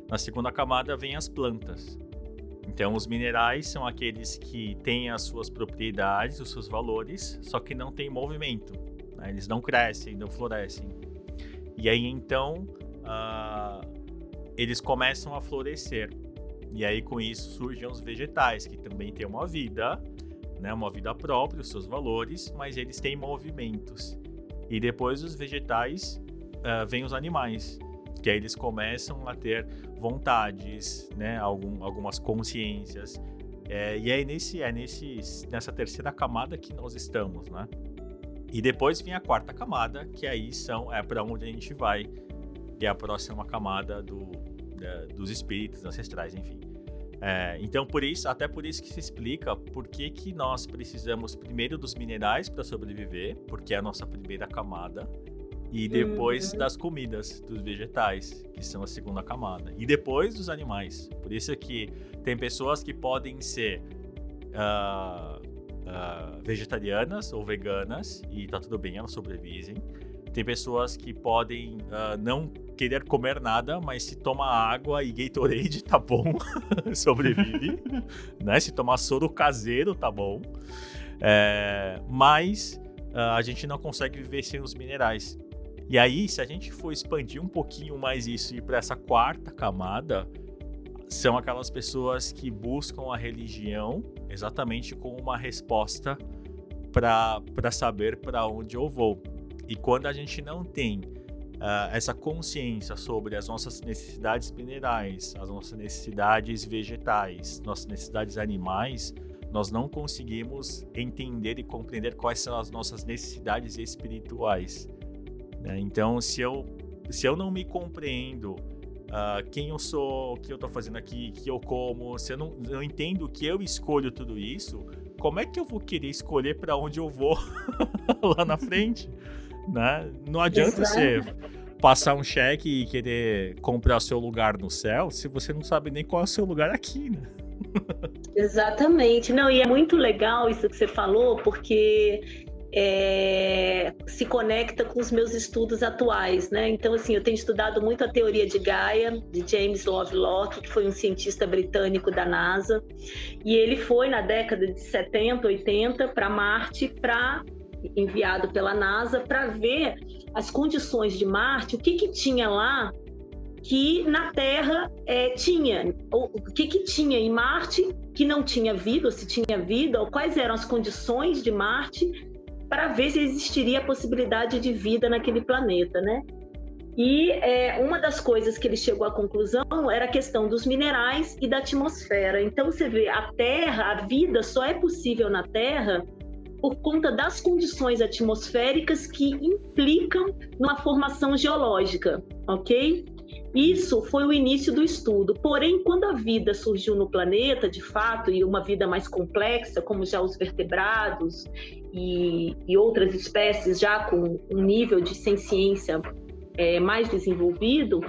Na segunda camada vem as plantas. Então os minerais são aqueles que têm as suas propriedades, os seus valores, só que não tem movimento. Né? Eles não crescem, não florescem. E aí então uh, eles começam a florescer. E aí com isso surgem os vegetais, que também têm uma vida, né, uma vida própria, os seus valores, mas eles têm movimentos. E depois os vegetais uh, vem os animais, que aí eles começam a ter vontades, né, algum, algumas consciências. É, e aí nesse, é nesse, nessa terceira camada que nós estamos, né? E depois vem a quarta camada, que aí são é para onde a gente vai, que é a próxima camada do, da, dos espíritos ancestrais, enfim. É, então, por isso, até por isso que se explica por que, que nós precisamos primeiro dos minerais para sobreviver, porque é a nossa primeira camada, e depois uhum. das comidas, dos vegetais, que são a segunda camada, e depois dos animais. Por isso que tem pessoas que podem ser uh, uh, vegetarianas ou veganas, e tá tudo bem, elas sobrevivem. Tem pessoas que podem uh, não querer comer nada, mas se toma água e Gatorade, tá bom, sobrevive. né? Se tomar soro caseiro, tá bom. É, mas uh, a gente não consegue viver sem os minerais. E aí, se a gente for expandir um pouquinho mais isso e ir para essa quarta camada, são aquelas pessoas que buscam a religião exatamente como uma resposta para saber para onde eu vou. E quando a gente não tem uh, essa consciência sobre as nossas necessidades minerais, as nossas necessidades vegetais, nossas necessidades animais, nós não conseguimos entender e compreender quais são as nossas necessidades espirituais. Né? Então, se eu, se eu não me compreendo uh, quem eu sou, o que eu estou fazendo aqui, o que eu como, se eu não, não entendo que eu escolho tudo isso, como é que eu vou querer escolher para onde eu vou lá na frente? Né? Não adianta Exato. você passar um cheque e querer comprar seu lugar no céu se você não sabe nem qual é o seu lugar aqui, né? Exatamente. Não, e é muito legal isso que você falou, porque é, se conecta com os meus estudos atuais, né? Então, assim, eu tenho estudado muito a teoria de Gaia, de James Lovelock, que foi um cientista britânico da NASA, e ele foi na década de 70, 80 para Marte para enviado pela NASA para ver as condições de Marte, o que, que tinha lá que na Terra é, tinha, o que, que tinha em Marte que não tinha vida, ou se tinha vida, ou quais eram as condições de Marte para ver se existiria a possibilidade de vida naquele planeta, né? E é, uma das coisas que ele chegou à conclusão era a questão dos minerais e da atmosfera. Então você vê, a Terra, a vida só é possível na Terra por conta das condições atmosféricas que implicam numa formação geológica, ok? Isso foi o início do estudo. Porém, quando a vida surgiu no planeta, de fato, e uma vida mais complexa, como já os vertebrados e, e outras espécies já com um nível de ciência é, mais desenvolvido,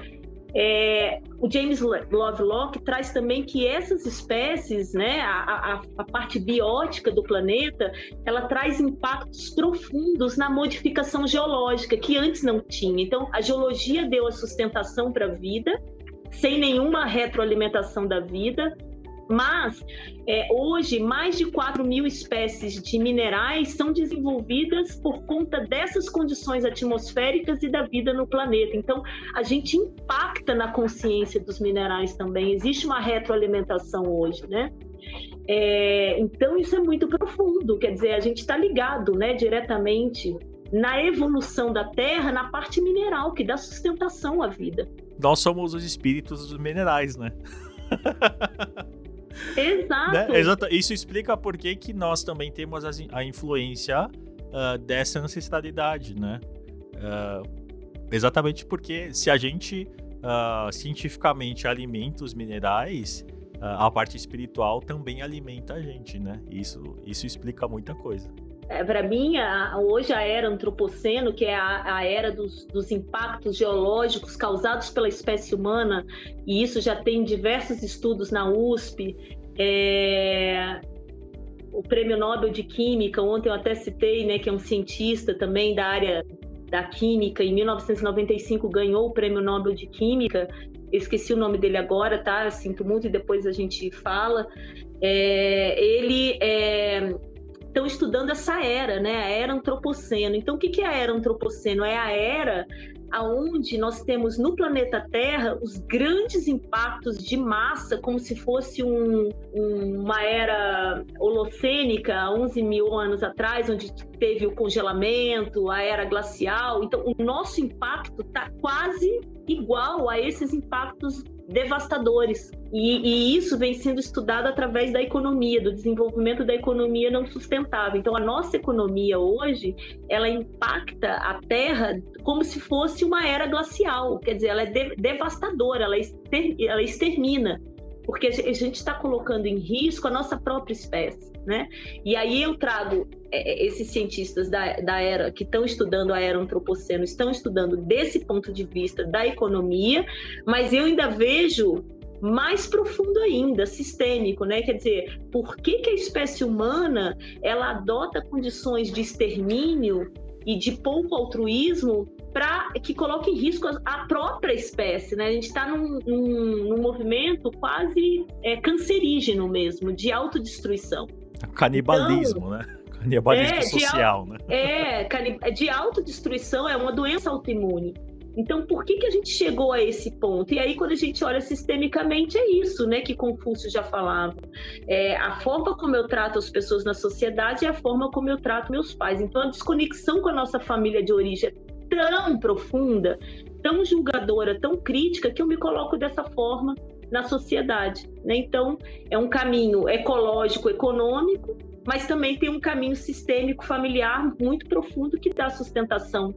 é, o James Lovelock traz também que essas espécies, né, a, a, a, parte biótica do planeta, ela traz impactos profundos na modificação geológica que antes não tinha. Então, a geologia deu a sustentação para a vida, sem nenhuma retroalimentação da vida, mas é, hoje mais de 4 mil espécies de minerais são desenvolvidas por conta dessas condições atmosféricas e da vida no planeta. Então a gente impacta na consciência dos minerais também. Existe uma retroalimentação hoje, né? É, então isso é muito profundo. Quer dizer, a gente está ligado, né, diretamente na evolução da Terra, na parte mineral que dá sustentação à vida. Nós somos os espíritos dos minerais, né? Exato. Né? Exato. Isso explica por que, que nós também temos a influência uh, dessa ancestralidade, né? Uh, exatamente porque se a gente uh, cientificamente alimenta os minerais, a parte espiritual também alimenta a gente, né? Isso, isso explica muita coisa. É, para mim, a, hoje a era antropoceno, que é a, a era dos, dos, impactos geológicos causados pela espécie humana, e isso já tem diversos estudos na USP. É, o Prêmio Nobel de Química, ontem eu até citei, né, que é um cientista também da área da química, em 1995 ganhou o Prêmio Nobel de Química. Esqueci o nome dele agora, tá? Sinto muito e depois a gente fala. É, ele é, estão estudando essa era, né? A era antropoceno. Então, o que é a era antropoceno? É a era aonde nós temos no planeta Terra os grandes impactos de massa, como se fosse um, um, uma era holocênica, há 11 mil anos atrás, onde teve o congelamento, a era glacial. Então, o nosso impacto está quase igual a esses impactos devastadores. E, e, isso vem sendo estudado através da economia, do desenvolvimento da economia não sustentável. Então, a nossa economia hoje, ela impacta a Terra como se fosse uma era glacial. Quer dizer, ela é de, devastadora, ela, ela extermina, porque a gente está colocando em risco a nossa própria espécie. Né? E aí eu trago é, é, esses cientistas da, da era que estão estudando a era antropoceno, estão estudando desse ponto de vista da economia, mas eu ainda vejo mais profundo ainda, sistêmico, né? Quer dizer, por que, que a espécie humana ela adota condições de extermínio e de pouco altruísmo para que coloque em risco a própria espécie, né? A gente está num, num, num, movimento quase é, cancerígeno mesmo, de autodestruição. Canibalismo, então, né? Canibalismo é, social, né? É, de autodestruição é uma doença autoimune. Então, por que, que a gente chegou a esse ponto? E aí, quando a gente olha sistemicamente, é isso, né, que Confúcio já falava. É, a forma como eu trato as pessoas na sociedade é a forma como eu trato meus pais. Então, a desconexão com a nossa família de origem é tão profunda, tão julgadora, tão crítica, que eu me coloco dessa forma na sociedade. Né? Então, é um caminho ecológico, econômico, mas também tem um caminho sistêmico familiar muito profundo que dá sustentação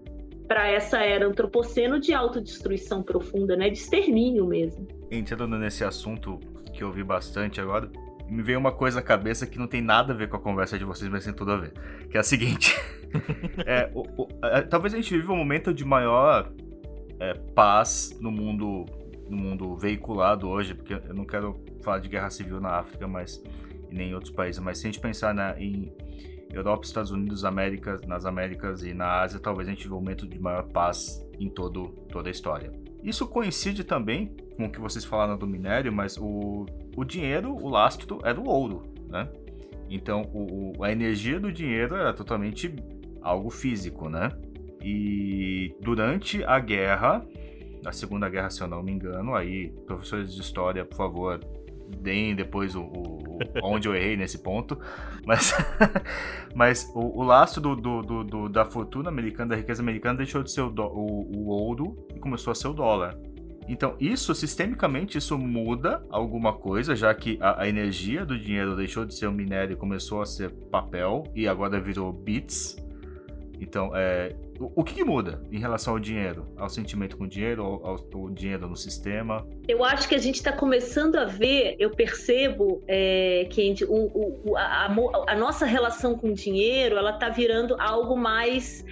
para essa era antropoceno de autodestruição profunda, né, de extermínio mesmo. Entrando nesse assunto que eu vi bastante agora, me veio uma coisa à cabeça que não tem nada a ver com a conversa de vocês, mas tem tudo a ver. Que é a seguinte: é, o, o, é, talvez a gente viva um momento de maior é, paz no mundo, no mundo veiculado hoje, porque eu não quero falar de guerra civil na África, mas e nem em outros países, mas se a gente pensar na, em Europa, Estados Unidos, América, nas Américas e na Ásia, talvez a gente veja um momento de maior paz em todo, toda a história. Isso coincide também com o que vocês falaram do minério, mas o, o dinheiro, o lastro, era o ouro, né? Então, o, a energia do dinheiro era totalmente algo físico, né? E durante a guerra, a Segunda Guerra, se eu não me engano, aí, professores de história, por favor, deem depois o, o, onde eu errei nesse ponto. Mas, mas o, o laço do, do, do, da fortuna americana, da riqueza americana, deixou de ser o, o, ouro e começou a ser o dólar. Então, isso, sistemicamente, isso muda alguma coisa, já que a, a, energia do dinheiro deixou de ser o minério e começou a ser papel, e agora virou bits. Então, é, o, que, que, muda em relação ao dinheiro? Ao sentimento com o dinheiro, ao, ao dinheiro no sistema? Eu acho que a gente está começando a ver, eu percebo é, que o, o, a, a, nossa relação com o dinheiro ela está virando algo mais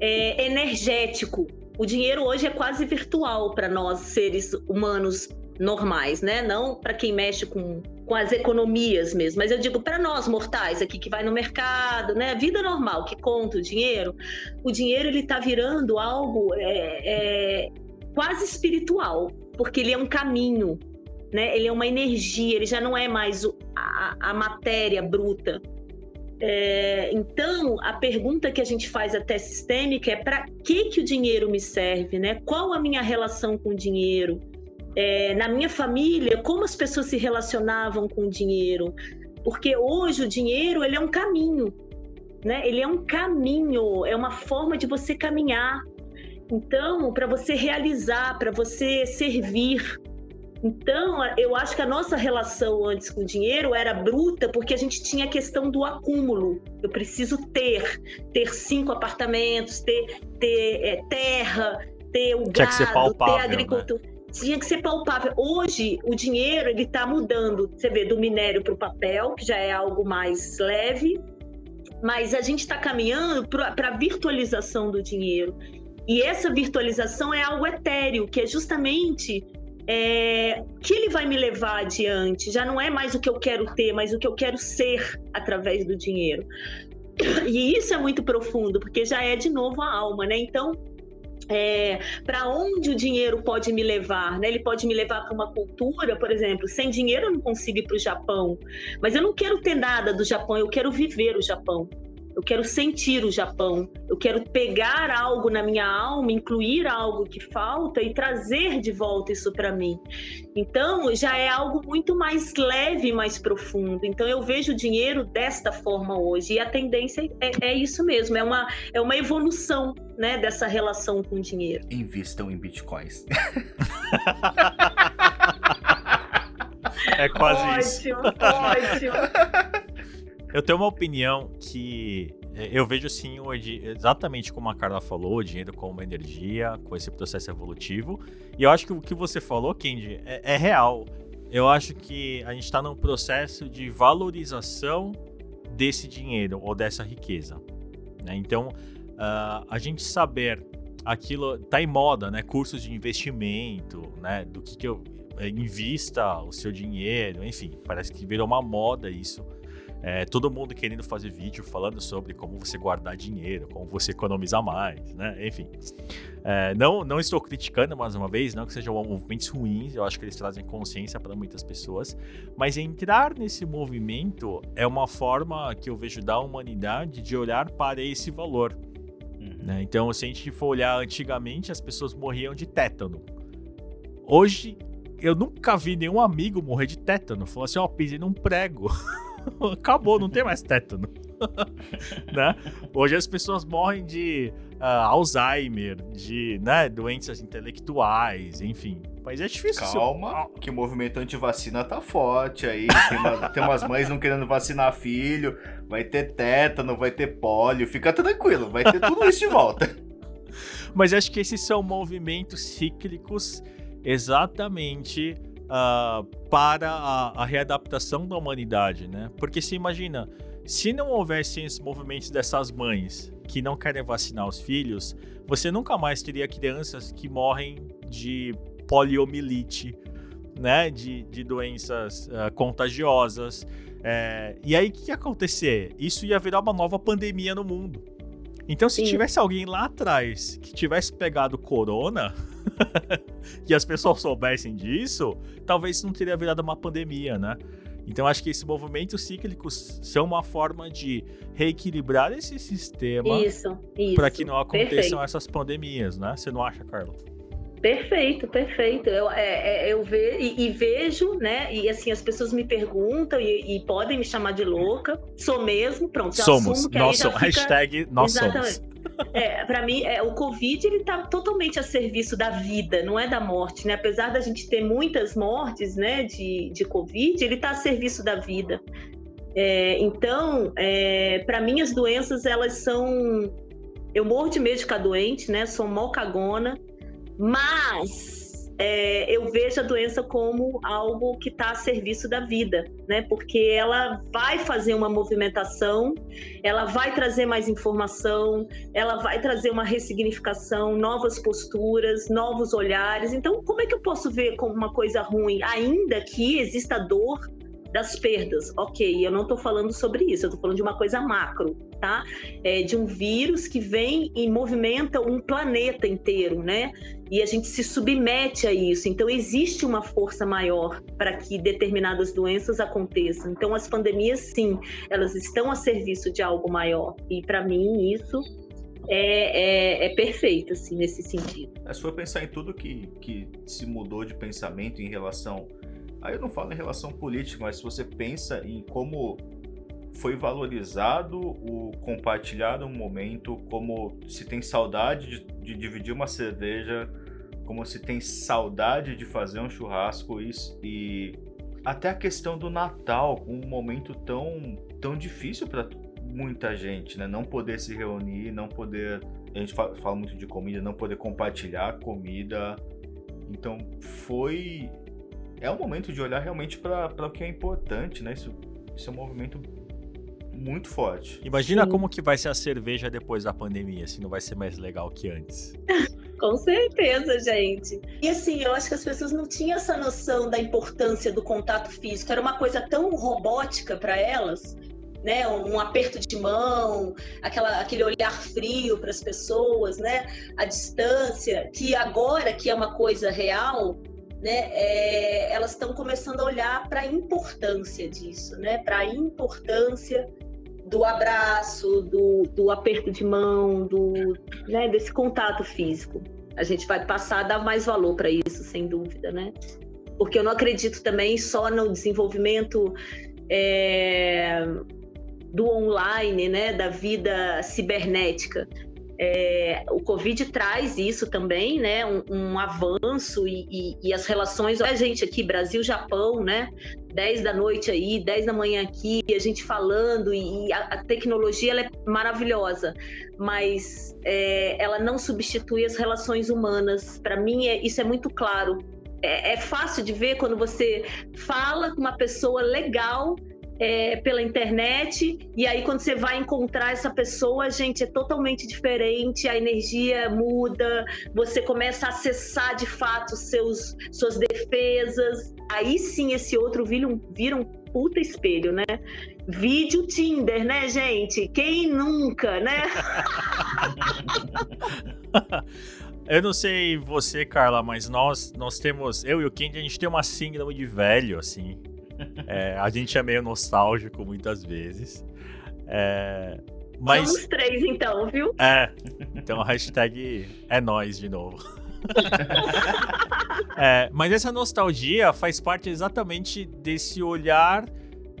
é, energético. O dinheiro hoje é quase virtual para nós, seres humanos normais, né? Não para quem mexe com com as economias mesmo, mas eu digo para nós mortais aqui que vai no mercado, né, vida normal que conta o dinheiro, o dinheiro ele está virando algo é, é, quase espiritual, porque ele é um caminho, né? Ele é uma energia, ele já não é mais o, a, a, matéria bruta. É, então, a pergunta que a gente faz até sistêmica é para que que o dinheiro me serve, né? Qual a minha relação com o dinheiro? É, na minha família, como as pessoas se relacionavam com o dinheiro. Porque hoje o dinheiro ele é um caminho, né? Ele é um caminho, é uma forma de você caminhar. Então, para você realizar, para você servir. Então, eu acho que a nossa relação antes com o dinheiro era bruta porque a gente tinha a questão do acúmulo. Eu preciso ter, ter cinco apartamentos, ter, ter é, terra, ter o gado, ter né? agricultura. Né? Tinha que ser palpável. Hoje, o dinheiro ele está mudando, você vê, do minério para o papel, que já é algo mais leve, mas a gente está caminhando para a virtualização do dinheiro. E essa virtualização é algo etéreo, que é justamente é, que ele vai me levar adiante. Já não é mais o que eu quero ter, mas o que eu quero ser através do dinheiro. E isso é muito profundo, porque já é de novo a alma, né? Então, é, para onde o dinheiro pode me levar, né? Ele pode me levar para uma cultura, por exemplo, sem dinheiro eu não consigo ir para o Japão, mas eu não quero ter nada do Japão, eu quero viver o Japão eu quero sentir o Japão, eu quero pegar algo na minha alma, incluir algo que falta e trazer de volta isso para mim. Então, já é algo muito mais leve mais profundo. Então, eu vejo o dinheiro desta forma hoje e a tendência é, é isso mesmo, é uma, é uma evolução né, dessa relação com o dinheiro. Invistam em bitcoins. é quase ótimo, isso. Ótimo, ótimo. Eu tenho uma opinião que é, eu vejo sim hoje, exatamente como a Carla falou, o dinheiro como energia, com esse processo evolutivo. E eu acho que o que você falou, Kendi, é, é real. Eu acho que a gente está num processo de valorização desse dinheiro ou dessa riqueza. Né? Então, uh, a gente saber aquilo tá em moda, né? Cursos de investimento, né? Do que, que eu é, invista o seu dinheiro, enfim, parece que virou uma moda isso. É, todo mundo querendo fazer vídeo falando sobre como você guardar dinheiro, como você economizar mais, né? Enfim. É, não, não estou criticando mais uma vez, não que sejam movimentos ruins, eu acho que eles trazem consciência para muitas pessoas, mas entrar nesse movimento é uma forma que eu vejo da humanidade de olhar para esse valor. Uhum. Né? Então, se a gente for olhar antigamente, as pessoas morriam de tétano. Hoje, eu nunca vi nenhum amigo morrer de tétano. Falou assim: ó, oh, pisei num prego. acabou, não tem mais tétano. né? Hoje as pessoas morrem de uh, Alzheimer, de né, doenças intelectuais, enfim. Mas é difícil. Calma, que o movimento antivacina tá forte aí. Tem, uma, tem umas mães não querendo vacinar filho, vai ter tétano, vai ter pólio. Fica tranquilo, vai ter tudo isso de volta. Mas acho que esses são movimentos cíclicos exatamente uh, para a, a, readaptação da humanidade, né? Porque se imagina, se não houvessem esses movimentos dessas mães que não querem vacinar os filhos, você nunca mais teria crianças que morrem de poliomielite, né? De, de doenças uh, contagiosas. É, e aí o que ia acontecer? Isso ia virar uma nova pandemia no mundo. Então, se Sim. tivesse alguém lá atrás que tivesse pegado corona e as pessoas soubessem disso, talvez não teria virado uma pandemia, né? Então acho que esses movimentos cíclicos são uma forma de reequilibrar esse sistema para que não aconteçam Perfeito. essas pandemias, né? Você não acha, Carla? Perfeito, perfeito. Eu, é, é, eu ve, e, e, vejo, né? E assim, as pessoas me perguntam e, e, podem me chamar de louca. Sou mesmo, pronto. Já somos. nós somos. Fica... Hashtag nós Exatamente. somos. É, para mim, é, o Covid ele está totalmente a serviço da vida, não é da morte, né? Apesar da gente ter muitas mortes, né, de, de Covid, ele está a serviço da vida. É, então, é, para mim, as doenças elas são, eu morro de medo de ficar doente, né? Sou mó cagona, mas é, eu vejo a doença como algo que está a serviço da vida, né? Porque ela vai fazer uma movimentação, ela vai trazer mais informação, ela vai trazer uma ressignificação, novas posturas, novos olhares. Então, como é que eu posso ver como uma coisa ruim, ainda que exista dor das perdas? Ok, eu não estou falando sobre isso, eu estou falando de uma coisa macro, tá? É, de um vírus que vem e movimenta um planeta inteiro, né? e a gente se submete a isso. Então, existe uma força maior para que determinadas doenças aconteçam. Então, as pandemias, sim, elas estão a serviço de algo maior. E, para mim, isso é, é, é, perfeito, assim, nesse sentido. É, se for pensar em tudo que, que se mudou de pensamento em relação. Aí eu não falo em relação política, mas se você pensa em como foi valorizado o compartilhar um momento, como se tem saudade de, de dividir uma cerveja como se tem saudade de fazer um churrasco e, e até a questão do Natal, um momento tão, tão difícil para muita gente, né? Não poder se reunir, não poder. A gente fala, fala muito de comida, não poder compartilhar comida. Então foi. É um momento de olhar realmente para o que é importante, né? Isso, isso é um movimento muito forte. Imagina Sim. como que vai ser a cerveja depois da pandemia, se não vai ser mais legal que antes. Com certeza, gente. E assim, eu acho que as pessoas não tinham essa noção da importância do contato físico. Era uma coisa tão robótica para elas né, um aperto de mão, aquela, aquele olhar frio para as pessoas, né, a distância, que agora que é uma coisa real, né, é, elas estão começando a olhar para a importância disso, né, para a importância do abraço, do, do aperto de mão, do, né, desse contato físico. A gente vai passar a dar mais valor para isso, sem dúvida, né? Porque eu não acredito também só no desenvolvimento é, do online, né, da vida cibernética. É, o Covid traz isso também, né? Um, um avanço e, e, e, as relações. A gente aqui, Brasil, Japão, né? 10 da noite aí, 10 da manhã aqui, a gente falando, e a, a tecnologia ela é maravilhosa, mas é, ela não substitui as relações humanas. Para mim, é, isso é muito claro. É, é fácil de ver quando você fala com uma pessoa legal é, pela internet, e aí quando você vai encontrar essa pessoa, gente, é totalmente diferente, a energia muda, você começa a acessar de fato seus, suas defesas, aí sim esse outro vira um, vira um puta espelho, né? Vídeo Tinder, né, gente? Quem nunca, né? Eu não sei você, Carla, mas nós, nós temos, eu e o Kendi, a gente tem uma síndrome de velho, assim. É, a gente é meio nostálgico muitas vezes. É, mas... Somos três, então, viu? É. Então a hashtag é nós de novo. é, mas essa nostalgia faz parte exatamente desse olhar uh,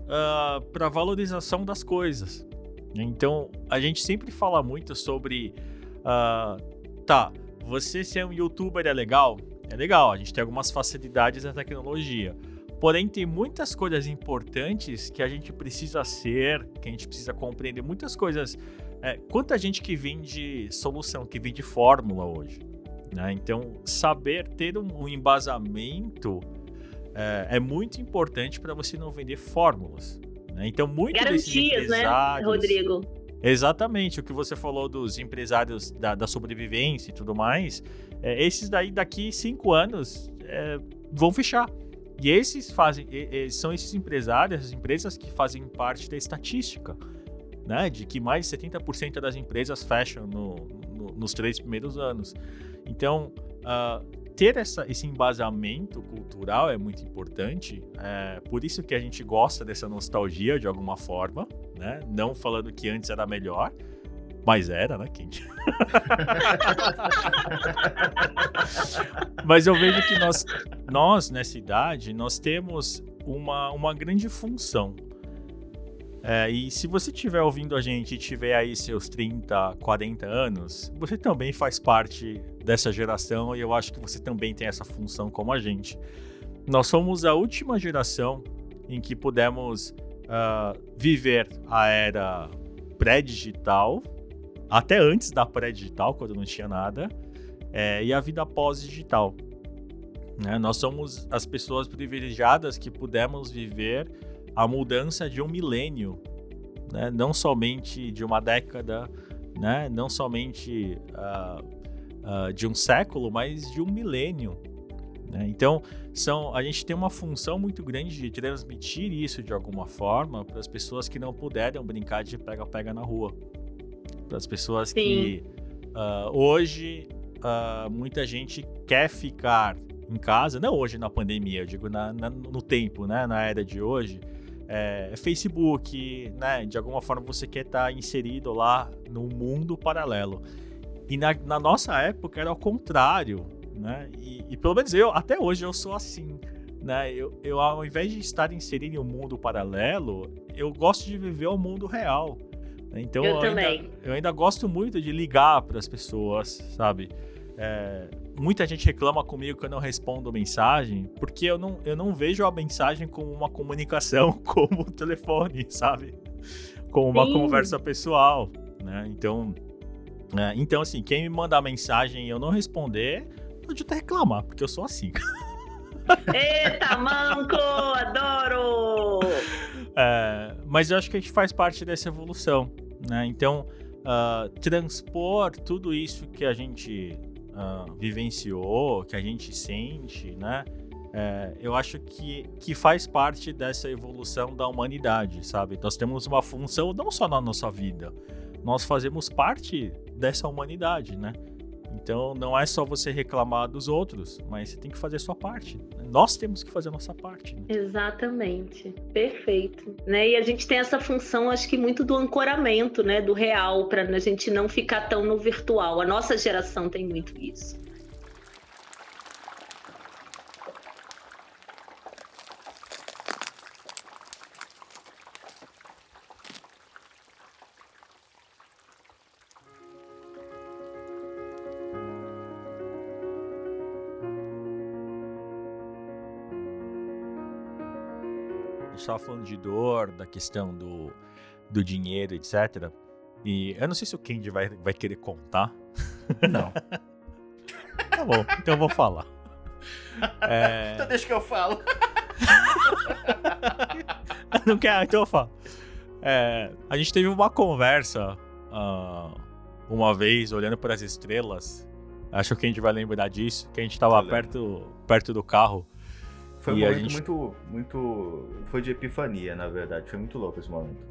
ah, para valorização das coisas. Então a gente sempre fala muito sobre. Uh, tá, você ser um youtuber é legal? É legal, a gente tem algumas facilidades da tecnologia. Porém, tem muitas coisas importantes que a gente precisa ser, que a gente precisa compreender. Muitas coisas. É, quanta gente que vende solução, que vende fórmula hoje. Né? Então, saber ter um, um embasamento é, é, muito importante para você não vender fórmulas. Né? Então, muitos Garantias, né, né, Rodrigo? Exatamente, o que você falou dos empresários da, da sobrevivência e tudo mais, é, esses daí daqui cinco anos é, vão fechar. E esses fazem, são esses empresários, essas empresas que fazem parte da estatística, né? De que mais de 70% das empresas fecham no, no, nos três primeiros anos. Então, uh, ter essa, esse embasamento cultural é muito importante. É por isso que a gente gosta dessa nostalgia de alguma forma, né? Não falando que antes era melhor, mas era, né, Quente? Mas eu vejo que nós, nós, nessa idade, nós temos uma, uma grande função. É, e se você estiver ouvindo a gente e tiver aí seus 30, 40 anos, você também faz parte dessa geração e eu acho que você também tem essa função como a gente. Nós somos a última geração em que pudemos uh, viver a era pré-digital, até antes da pré-digital, quando não tinha nada, é, e a vida pós-digital. Né? Nós somos as pessoas privilegiadas que pudemos viver a mudança de um milênio, né? não somente de uma década, né? não somente uh, uh, de um século, mas de um milênio. Né? Então, são, a gente tem uma função muito grande de transmitir isso de alguma forma para as pessoas que não puderam brincar de pega-pega na rua para as pessoas Sim. que uh, hoje uh, muita gente quer ficar em casa, não hoje na pandemia, eu digo na, na, no tempo, né, na era de hoje, é, é, Facebook, né, de alguma forma você quer estar tá inserido lá no mundo paralelo. E na, na nossa época era ao contrário, né, e, e, pelo menos eu, até hoje eu sou assim, né, eu, eu ao invés de estar inserido em um mundo paralelo, eu gosto de viver o mundo real. Então eu, eu, ainda, eu ainda, gosto muito de ligar para as pessoas, sabe? É, muita gente reclama comigo que eu não respondo mensagem, porque eu não, eu não vejo a mensagem como uma comunicação como o telefone, sabe? Como uma Sim. conversa pessoal, né? Então, é, então, assim, quem me mandar mensagem e eu não responder, pode até reclamar, porque eu sou assim. Eita, manco! Adoro! É, mas eu acho que a gente faz parte dessa evolução, né? Então, uh, transpor tudo isso que a gente uh, vivenciou, que a gente sente, né? é, eu acho que, que faz parte dessa evolução da humanidade, sabe? Nós temos uma função não só na nossa vida, nós fazemos parte dessa humanidade, né? Então não é só você reclamar dos outros, mas você tem que fazer a sua parte. Né? Nós temos que fazer a nossa parte. Né? Exatamente, perfeito. Né? E a gente tem essa função, acho que muito do ancoramento, né, do real, para a gente não ficar tão no virtual. A nossa geração tem muito isso. Estava falando de dor, da questão do, do dinheiro, etc. E eu não sei se o Kendi vai, vai querer contar. Não. tá bom, então eu vou falar. É... Então deixa que eu falo. não quer? Então eu falo. É, a gente teve uma conversa uh, uma vez, olhando para as estrelas. Acho que a gente vai lembrar disso, que a gente estava perto, perto do carro. Foi um e momento gente... muito, muito. Foi de epifania, na verdade. Foi muito louco esse momento.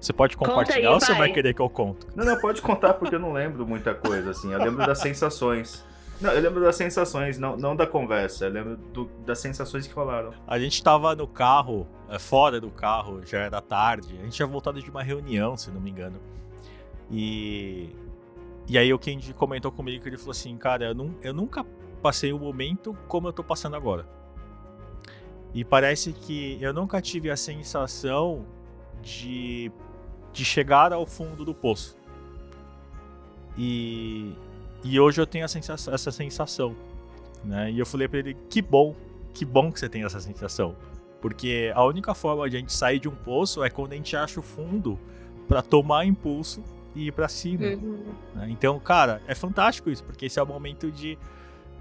Você pode compartilhar aí, ou você vai querer que eu conte? Não, não, pode contar porque eu não lembro muita coisa, assim. Eu lembro das sensações. Não, eu lembro das sensações, não, não da conversa. Eu lembro do, das sensações que rolaram. A gente tava no carro, é, fora do carro, já era tarde. A gente tinha voltado de uma reunião, se não me engano. E. E aí o Kendi comentou comigo que ele falou assim, cara, eu, não, eu nunca passei um momento como eu tô passando agora. E parece que eu nunca tive a sensação de, de chegar ao fundo do poço. E, e hoje eu tenho sensação, essa sensação. Né? E eu falei para ele: que bom, que bom que você tem essa sensação. Porque a única forma de a gente sair de um poço é quando a gente acha o fundo para tomar impulso e ir para cima. Uhum. Né? Então, cara, é fantástico isso, porque esse é o momento de,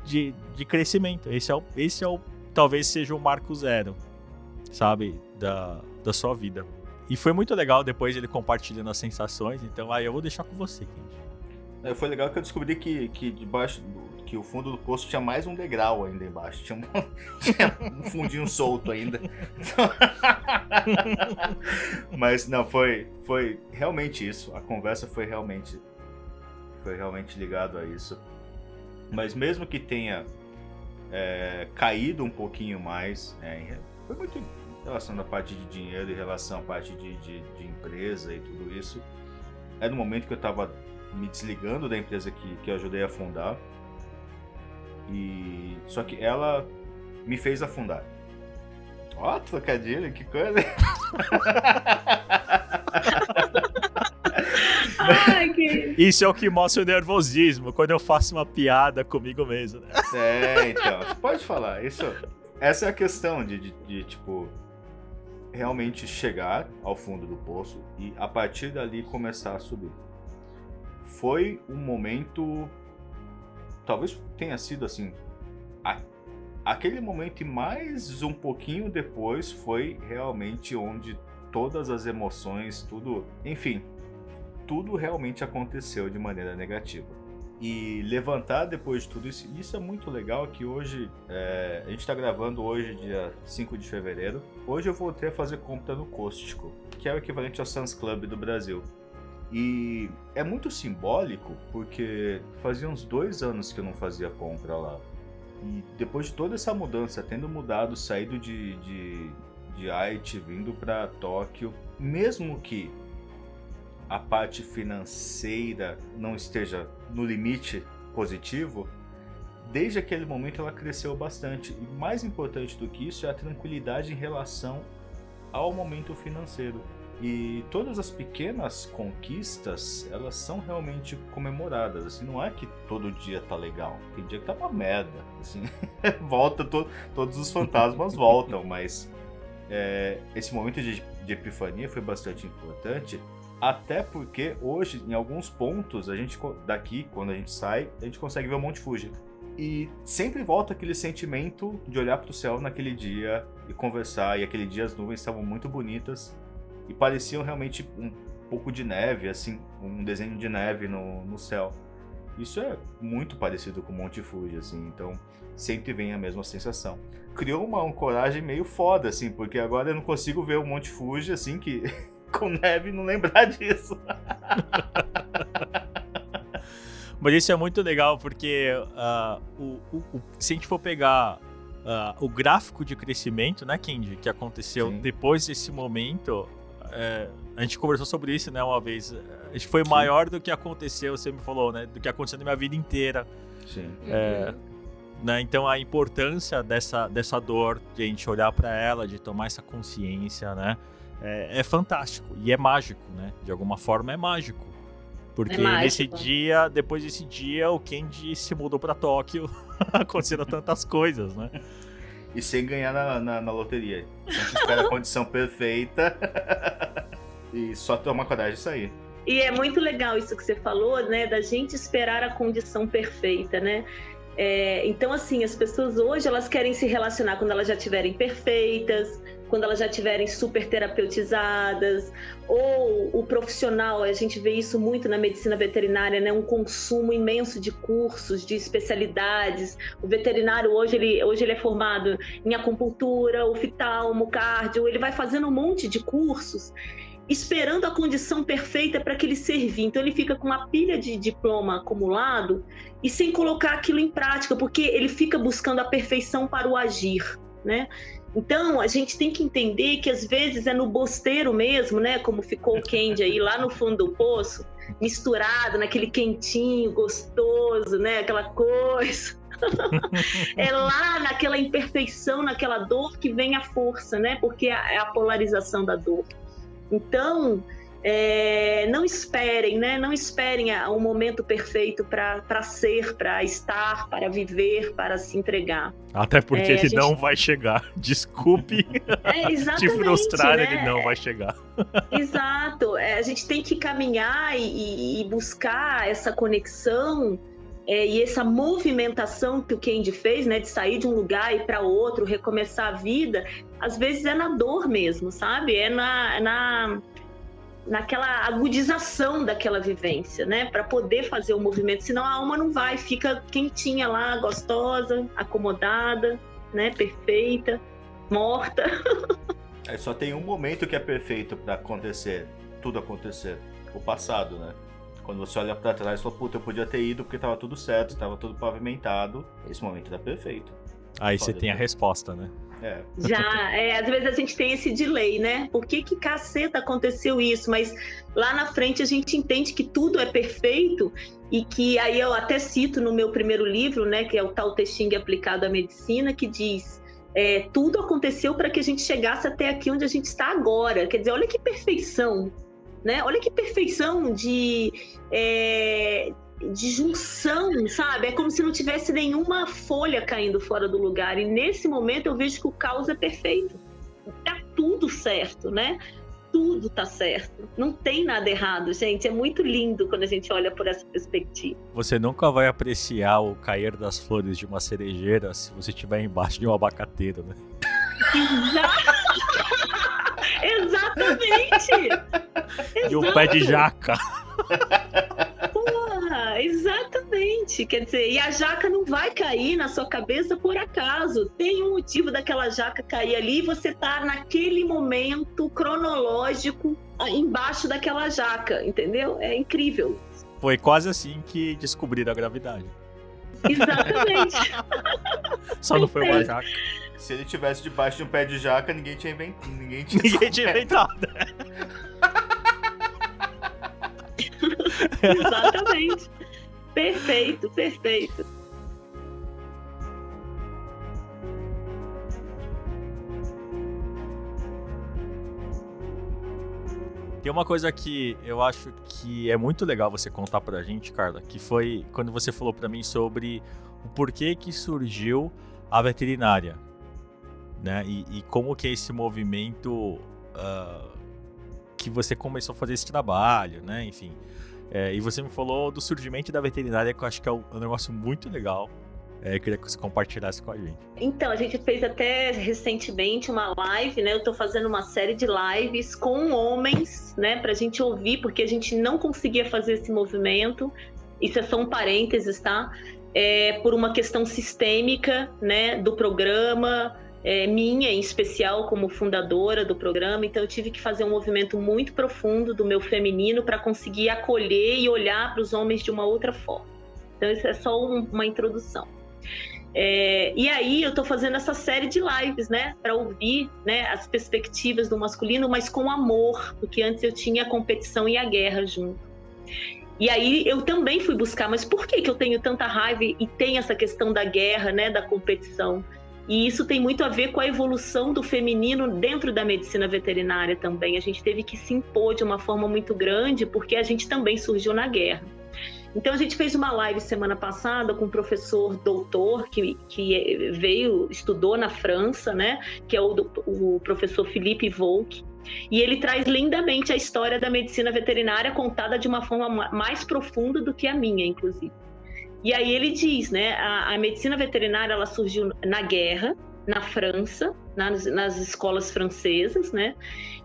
de, de crescimento. Esse é o, esse é o talvez seja o marco zero, sabe, da, da sua vida. E foi muito legal depois ele compartilhando as sensações, então aí eu vou deixar com você, Kendi. É, foi legal que eu descobri que, que debaixo que o fundo do poço tinha mais um degrau ainda embaixo. Tinha um, tinha um fundinho solto ainda. Mas não, foi, foi realmente isso. A conversa foi realmente foi realmente ligado a isso. Mas mesmo que tenha é, caído um pouquinho mais. É, foi muito em relação à parte de dinheiro, em relação à parte de, de, de empresa e tudo isso. Era no momento que eu estava me desligando da empresa que, que eu ajudei a fundar. E só que ela me fez afundar. Ó, oh, trocadilho, que coisa. Ai. Isso é o que mostra o nervosismo, quando eu faço uma piada comigo mesmo. Né? É, então, pode falar. Isso, essa é a questão de, de, de, tipo, realmente chegar ao fundo do poço e a partir dali começar a subir. Foi um momento. Talvez tenha sido assim. A, aquele momento e mais um pouquinho depois foi realmente onde todas as emoções, tudo. Enfim, tudo realmente aconteceu de maneira negativa. E levantar depois de tudo isso, isso é muito legal que hoje, é, a gente está gravando hoje, dia 5 de fevereiro. Hoje eu voltei a fazer compra no Costco, que é o equivalente ao Suns Club do Brasil. E é muito simbólico porque fazia uns dois anos que eu não fazia compra lá. E depois de toda essa mudança, tendo mudado, saído de, de, de Aichi, vindo para Tóquio, mesmo que a parte financeira não esteja no limite positivo, desde aquele momento ela cresceu bastante. E mais importante do que isso é a tranquilidade em relação ao momento financeiro. E todas as pequenas conquistas, elas são realmente comemoradas. Assim, não é que todo dia tá legal. Tem dia que tá uma merda. Assim, volta, to, todos os fantasmas voltam, mas é, esse momento de, de epifania foi bastante importante até porque hoje, em alguns pontos, a gente daqui, quando a gente sai, a gente consegue ver o Monte Fuji. E sempre volta aquele sentimento de olhar para o céu naquele dia e conversar. E aquele dia as nuvens estavam muito bonitas e pareciam realmente um pouco de neve, assim, um desenho de neve no, no céu. Isso é muito parecido com o Monte Fuji, assim, então sempre vem a mesma sensação. Criou uma ancoragem meio foda, assim, porque agora eu não consigo ver o Monte Fuji, assim, que com neve não lembrar disso. Mas isso é muito legal porque uh, o, o, o, se a gente for pegar uh, o gráfico de crescimento, né, Kendi, que aconteceu Sim. depois desse momento, é, a gente conversou sobre isso, né, uma vez. A gente foi Sim. maior do que aconteceu, você me falou, né, do que aconteceu na minha vida inteira. Sim. É, uhum. né, então a importância dessa, dessa dor, de a gente olhar para ela, de tomar essa consciência, né, é, é fantástico e é mágico, né? De alguma forma é mágico. Porque é nesse dia, depois desse dia, o Kenji se mudou para Tóquio, aconteceram tantas coisas, né? E sem ganhar na, na, na loteria. Sempre espera a condição perfeita e só tomar coragem de sair. E é muito legal isso que você falou, né? Da gente esperar a condição perfeita, né? É, então, assim, as pessoas hoje elas querem se relacionar quando elas já estiverem perfeitas, quando elas já estiverem super terapeutizadas, ou o profissional, a gente vê isso muito na medicina veterinária, né? Um consumo imenso de cursos, de especialidades. O veterinário hoje ele, hoje ele é formado em acupuntura, oftalmo, cardio, ele vai fazendo um monte de cursos esperando a condição perfeita para aquele servir. Então ele fica com uma pilha de diploma acumulado e sem colocar aquilo em prática, porque ele fica buscando a perfeição para o agir, né? Então, a gente tem que entender que às vezes é no bosteiro mesmo, né? Como ficou o Candy aí lá no fundo do poço, misturado naquele quentinho, gostoso, né? Aquela coisa. é lá naquela imperfeição, naquela dor que vem a força, né? Porque é a polarização da dor. Então, é, não esperem, né? Não esperem o momento perfeito para ser, para estar, para viver, para se entregar. Até porque é, ele gente... não vai chegar. Desculpe é, te frustrar, né? ele não vai chegar. Exato. É, a gente tem que caminhar e, e buscar essa conexão é, e essa movimentação que o Kendi fez, né, de sair de um lugar e para outro, recomeçar a vida, às vezes é na dor mesmo, sabe? É na, é na naquela agudização daquela vivência, né? Para poder fazer o movimento, senão a alma não vai, fica quentinha lá, gostosa, acomodada, né? Perfeita, morta. é, só tem um momento que é perfeito para acontecer, tudo acontecer, o passado, né? Quando você olha para trás e fala, puta, eu podia ter ido porque tava tudo certo, tava tudo pavimentado. Esse momento tá perfeito. Aí você tem a resposta, né? É. Já, é, às vezes a gente tem esse delay, né? Por que que caceta aconteceu isso? Mas lá na frente a gente entende que tudo é perfeito e que aí eu até cito no meu primeiro livro, né, que é o Tao Te Ching aplicado à medicina, que diz é, tudo aconteceu para que a gente chegasse até aqui onde a gente está agora. Quer dizer, olha que perfeição, né? Olha que perfeição de, é, de junção, sabe? É como se não tivesse nenhuma folha caindo fora do lugar. E nesse momento eu vejo que o caos é perfeito. Tá tudo certo, né? Tudo tá certo. Não tem nada errado, gente. É muito lindo quando a gente olha por essa perspectiva. Você nunca vai apreciar o cair das flores de uma cerejeira se você estiver embaixo de um abacateiro, né? Exatamente! E o pé de jaca. exatamente. Quer dizer, e a jaca não vai cair na sua cabeça por acaso. Tem um motivo daquela jaca cair ali e você tá naquele momento cronológico embaixo daquela jaca, entendeu? É incrível. Foi quase assim que descobriram a gravidade. Exatamente. Só não foi uma jaca. Se ele tivesse debaixo de um pé de jaca, ninguém tinha inventado. Ninguém tinha, ninguém tinha inventado. Exatamente. Perfeito, perfeito. Tem uma coisa que eu acho que é muito legal você contar pra gente, Carla, que foi quando você falou pra mim sobre o porquê que surgiu a veterinária, né? E, e como que é esse movimento uh, que você começou a fazer esse trabalho, né? Enfim, é, e você me falou do surgimento da veterinária, que eu acho que é um, um negócio muito legal. É, eu queria que você compartilhasse com a gente. Então, a gente fez até recentemente uma live, né? Eu estou fazendo uma série de lives com homens, né? A gente ouvir, porque a gente não conseguia fazer esse movimento. isso é só um parênteses, tá? É, por uma questão sistêmica, né, do programa, é, minha em especial como fundadora do programa, então eu tive que fazer um movimento muito profundo do meu feminino para conseguir acolher e olhar para os homens de uma outra forma. Então isso é só um, uma introdução. É, e aí eu estou fazendo essa série de lives, né, para ouvir, né, as perspectivas do masculino, mas com amor, porque antes eu tinha a competição e a guerra junto. E aí eu também fui buscar, mas por que, que eu tenho tanta raiva e tem essa questão da guerra, né, da competição? E isso tem muito a ver com a evolução do feminino dentro da medicina veterinária também. A gente teve que se impor de uma forma muito grande, porque a gente também surgiu na guerra. Então a gente fez uma live semana passada com um professor doutor que, que veio, estudou na França, né? Que é o, o professor Philippe Volk. E ele traz lindamente a história da medicina veterinária contada de uma forma mais profunda do que a minha, inclusive. E aí ele diz, né, a, a medicina veterinária ela surgiu na guerra, na França, nas, nas escolas francesas, né?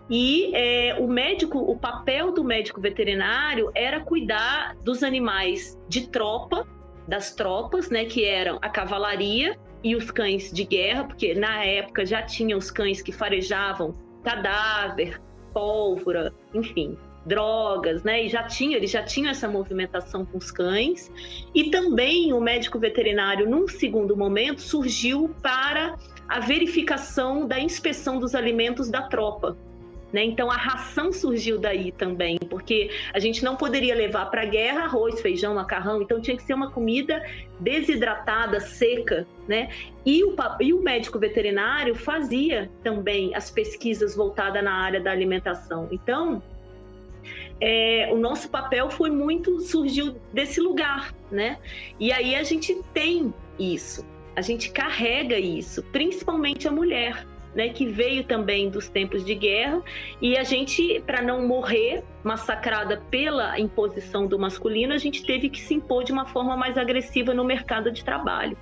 E é, o médico, o papel do médico veterinário era cuidar dos animais de tropa, das tropas, né? Que eram a cavalaria e os cães de guerra, porque na época já tinha os cães que farejavam cadáver, pólvora, enfim, drogas, né? E já tinha, eles já tinham essa movimentação com os cães. E também o médico veterinário, num segundo momento, surgiu para a verificação da inspeção dos alimentos da tropa. Né? Então a ração surgiu daí também, porque a gente não poderia levar para a guerra arroz, feijão, macarrão, então tinha que ser uma comida desidratada, seca, né? E o, e o médico veterinário fazia também as pesquisas voltadas na área da alimentação. Então é, o nosso papel foi muito surgiu desse lugar, né? E aí a gente tem isso, a gente carrega isso, principalmente a mulher, né? Que veio também dos tempos de guerra e a gente, para não morrer massacrada pela imposição do masculino, a gente teve que se impor de uma forma mais agressiva no mercado de trabalho.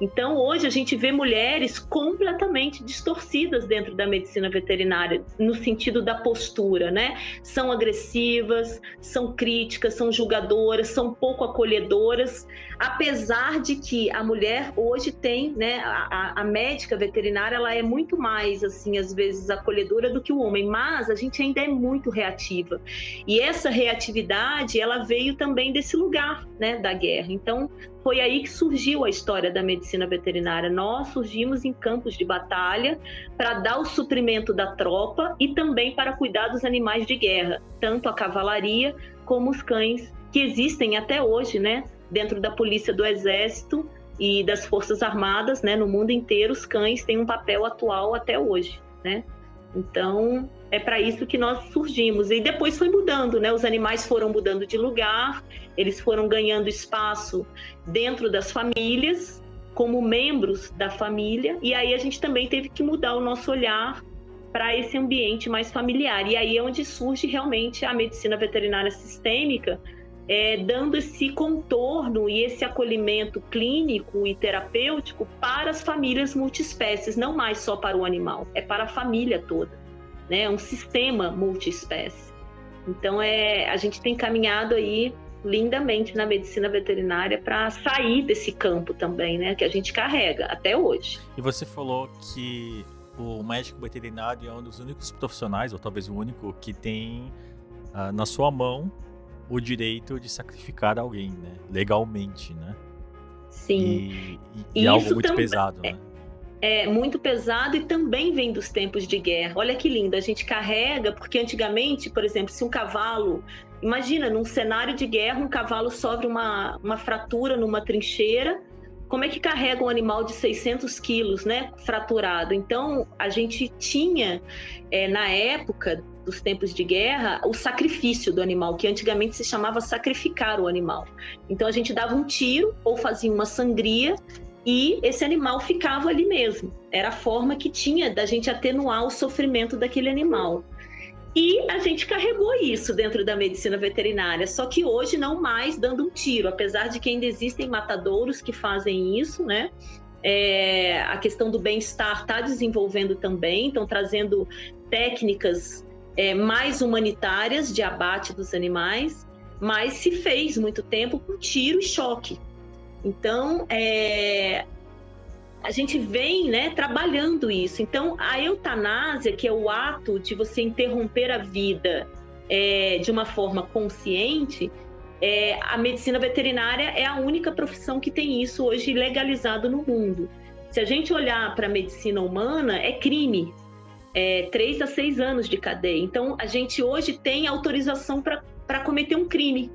Então, hoje a gente vê mulheres completamente distorcidas dentro da medicina veterinária, no sentido da postura, né? São agressivas, são críticas, são julgadoras, são pouco acolhedoras, apesar de que a mulher hoje tem, né? A, a médica veterinária, ela é muito mais, assim, às vezes acolhedora do que o homem, mas a gente ainda é muito reativa. E essa reatividade, ela veio também desse lugar, né? Da guerra. Então, foi aí que surgiu a história da medicina veterinária. Nós surgimos em campos de batalha para dar o suprimento da tropa e também para cuidar dos animais de guerra, tanto a cavalaria como os cães que existem até hoje, né, dentro da polícia do exército e das forças armadas, né, no mundo inteiro, os cães têm um papel atual até hoje, né? Então, é para isso que nós surgimos. E depois foi mudando, né? Os animais foram mudando de lugar, eles foram ganhando espaço dentro das famílias, como membros da família, e aí a gente também teve que mudar o nosso olhar para esse ambiente mais familiar. E aí é onde surge realmente a medicina veterinária sistêmica, é, dando esse contorno e esse acolhimento clínico e terapêutico para as famílias multiespécies, não mais só para o animal, é para a família toda né? É um sistema multiespécie. Então é, a gente tem caminhado aí lindamente na medicina veterinária para sair desse campo também, né? Que a gente carrega até hoje. E você falou que o médico veterinário é um dos únicos profissionais, ou talvez o único, que tem uh, na sua mão o direito de sacrificar alguém, né? Legalmente, né? Sim. E, e, e é algo muito pesado, né? é muito pesado e também vem dos tempos de guerra. Olha que lindo, a gente carrega, porque antigamente, por exemplo, se um cavalo. Imagina, num cenário de guerra, um cavalo sofre uma, uma fratura numa trincheira. Como é que carrega um animal de 600 quilos, né, fraturado? Então, a gente tinha, é, na época dos tempos de guerra, o sacrifício do animal, que antigamente se chamava sacrificar o animal. Então, a gente dava um tiro ou fazia uma sangria e esse animal ficava ali mesmo. Era a forma que tinha da gente atenuar o sofrimento daquele animal. E a gente carregou isso dentro da medicina veterinária, só que hoje não mais dando um tiro, apesar de que ainda existem matadouros que fazem isso, né? É, a questão do bem-estar está desenvolvendo também, estão trazendo técnicas é, mais humanitárias de abate dos animais, mas se fez muito tempo com tiro e choque. Então, é, a gente vem né, trabalhando isso. Então, a eutanásia, que é o ato de você interromper a vida é, de uma forma consciente, é, a medicina veterinária é a única profissão que tem isso hoje legalizado no mundo. Se a gente olhar para a medicina humana, é crime. É, três a seis anos de cadeia. Então, a gente hoje tem autorização para cometer um crime,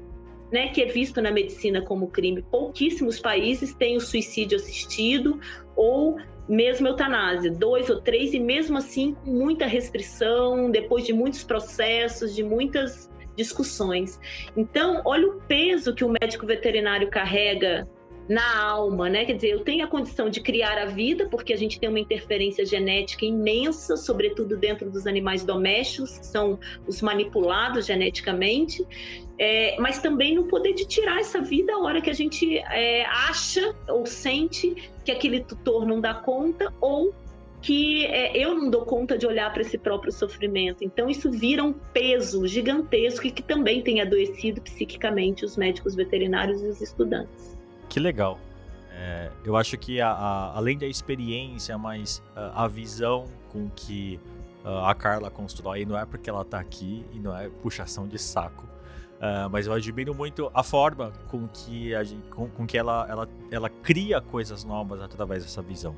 né, que é visto na medicina como crime. Pouquíssimos países têm o suicídio assistido ou mesmo eutanásia, dois ou três, e mesmo assim com muita restrição, depois de muitos processos, de muitas discussões. Então, olha o peso que o médico veterinário carrega na alma, né? Quer dizer, eu tenho a condição de criar a vida, porque a gente tem uma interferência genética imensa, sobretudo dentro dos animais domésticos, que são os manipulados geneticamente, é, mas também no poder de tirar essa vida a hora que a gente é, acha ou sente que aquele tutor não dá conta ou que é, eu não dou conta de olhar para esse próprio sofrimento. Então, isso vira um peso gigantesco e que também tem adoecido psiquicamente os médicos veterinários e os estudantes. Que legal. É, eu acho que a, a, além da experiência, mas a, a visão com que a Carla constrói, não é porque ela está aqui e não é puxação de saco, Uh, mas eu admiro muito a forma com que, a gente, com, com, que ela, ela, ela cria coisas novas através dessa visão.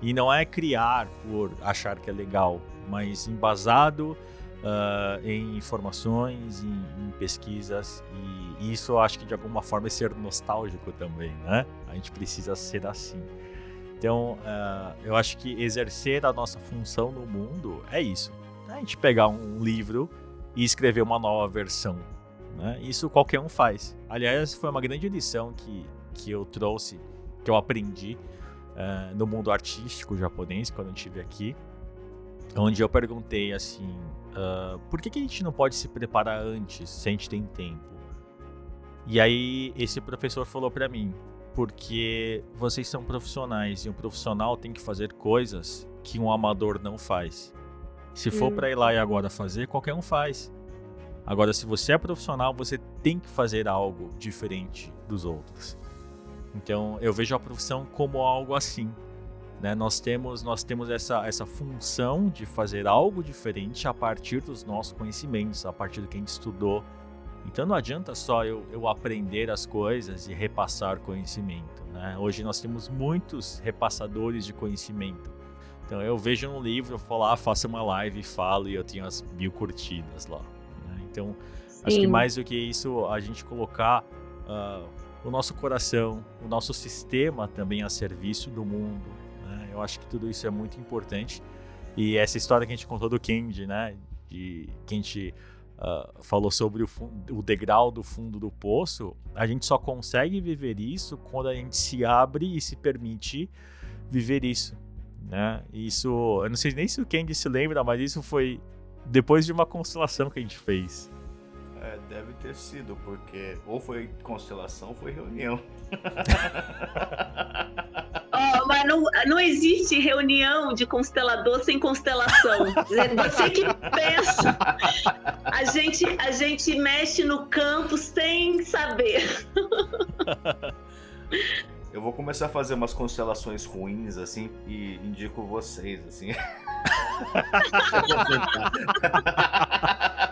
E não é criar por achar que é legal, mas embasado uh, em informações, em, em, pesquisas. E isso eu acho que de alguma forma é ser nostálgico também, né? A gente precisa ser assim. Então, uh, eu acho que exercer a nossa função no mundo é isso. A gente pegar um livro e escrever uma nova versão né? Isso qualquer um faz. Aliás, foi uma grande lição que, que eu trouxe, que eu aprendi uh, no mundo artístico japonês quando eu estive aqui, onde eu perguntei assim: uh, por que, que a gente não pode se preparar antes, se a gente tem tempo? E aí esse professor falou para mim: porque vocês são profissionais e um profissional tem que fazer coisas que um amador não faz. Se for hum. para ir lá e agora fazer, qualquer um faz. Agora, se você é profissional, você tem que fazer algo diferente dos outros. Então, eu vejo a profissão como algo assim. Né? Nós temos, nós temos essa, essa função de fazer algo diferente a partir dos nossos conhecimentos, a partir do que a gente estudou. Então, não adianta só eu, eu aprender as coisas e repassar conhecimento. Né? Hoje nós temos muitos repassadores de conhecimento. Então, eu vejo um livro, eu vou lá, faço uma live e falo e eu tenho as mil curtidas lá. Então, Sim. acho que mais do que isso, a gente colocar uh, o nosso coração, o nosso sistema também a serviço do mundo. Eu acho que tudo isso é muito importante. E essa história que a gente contou do Kendi, né? De que a gente uh, falou sobre o, o, degrau do fundo do poço, a gente só consegue viver isso quando a gente se abre e se permite viver isso. Né? Isso, eu não sei nem se o Kendi se lembra, mas isso foi depois de uma constelação que a gente fez. É, deve ter sido, porque ou foi constelação ou foi reunião. oh, mas não, não existe reunião de constelador sem constelação. Você que pensa. A gente, a gente mexe no campo sem saber. Eu vou começar a fazer umas constelações ruins, assim, e indico vocês, assim.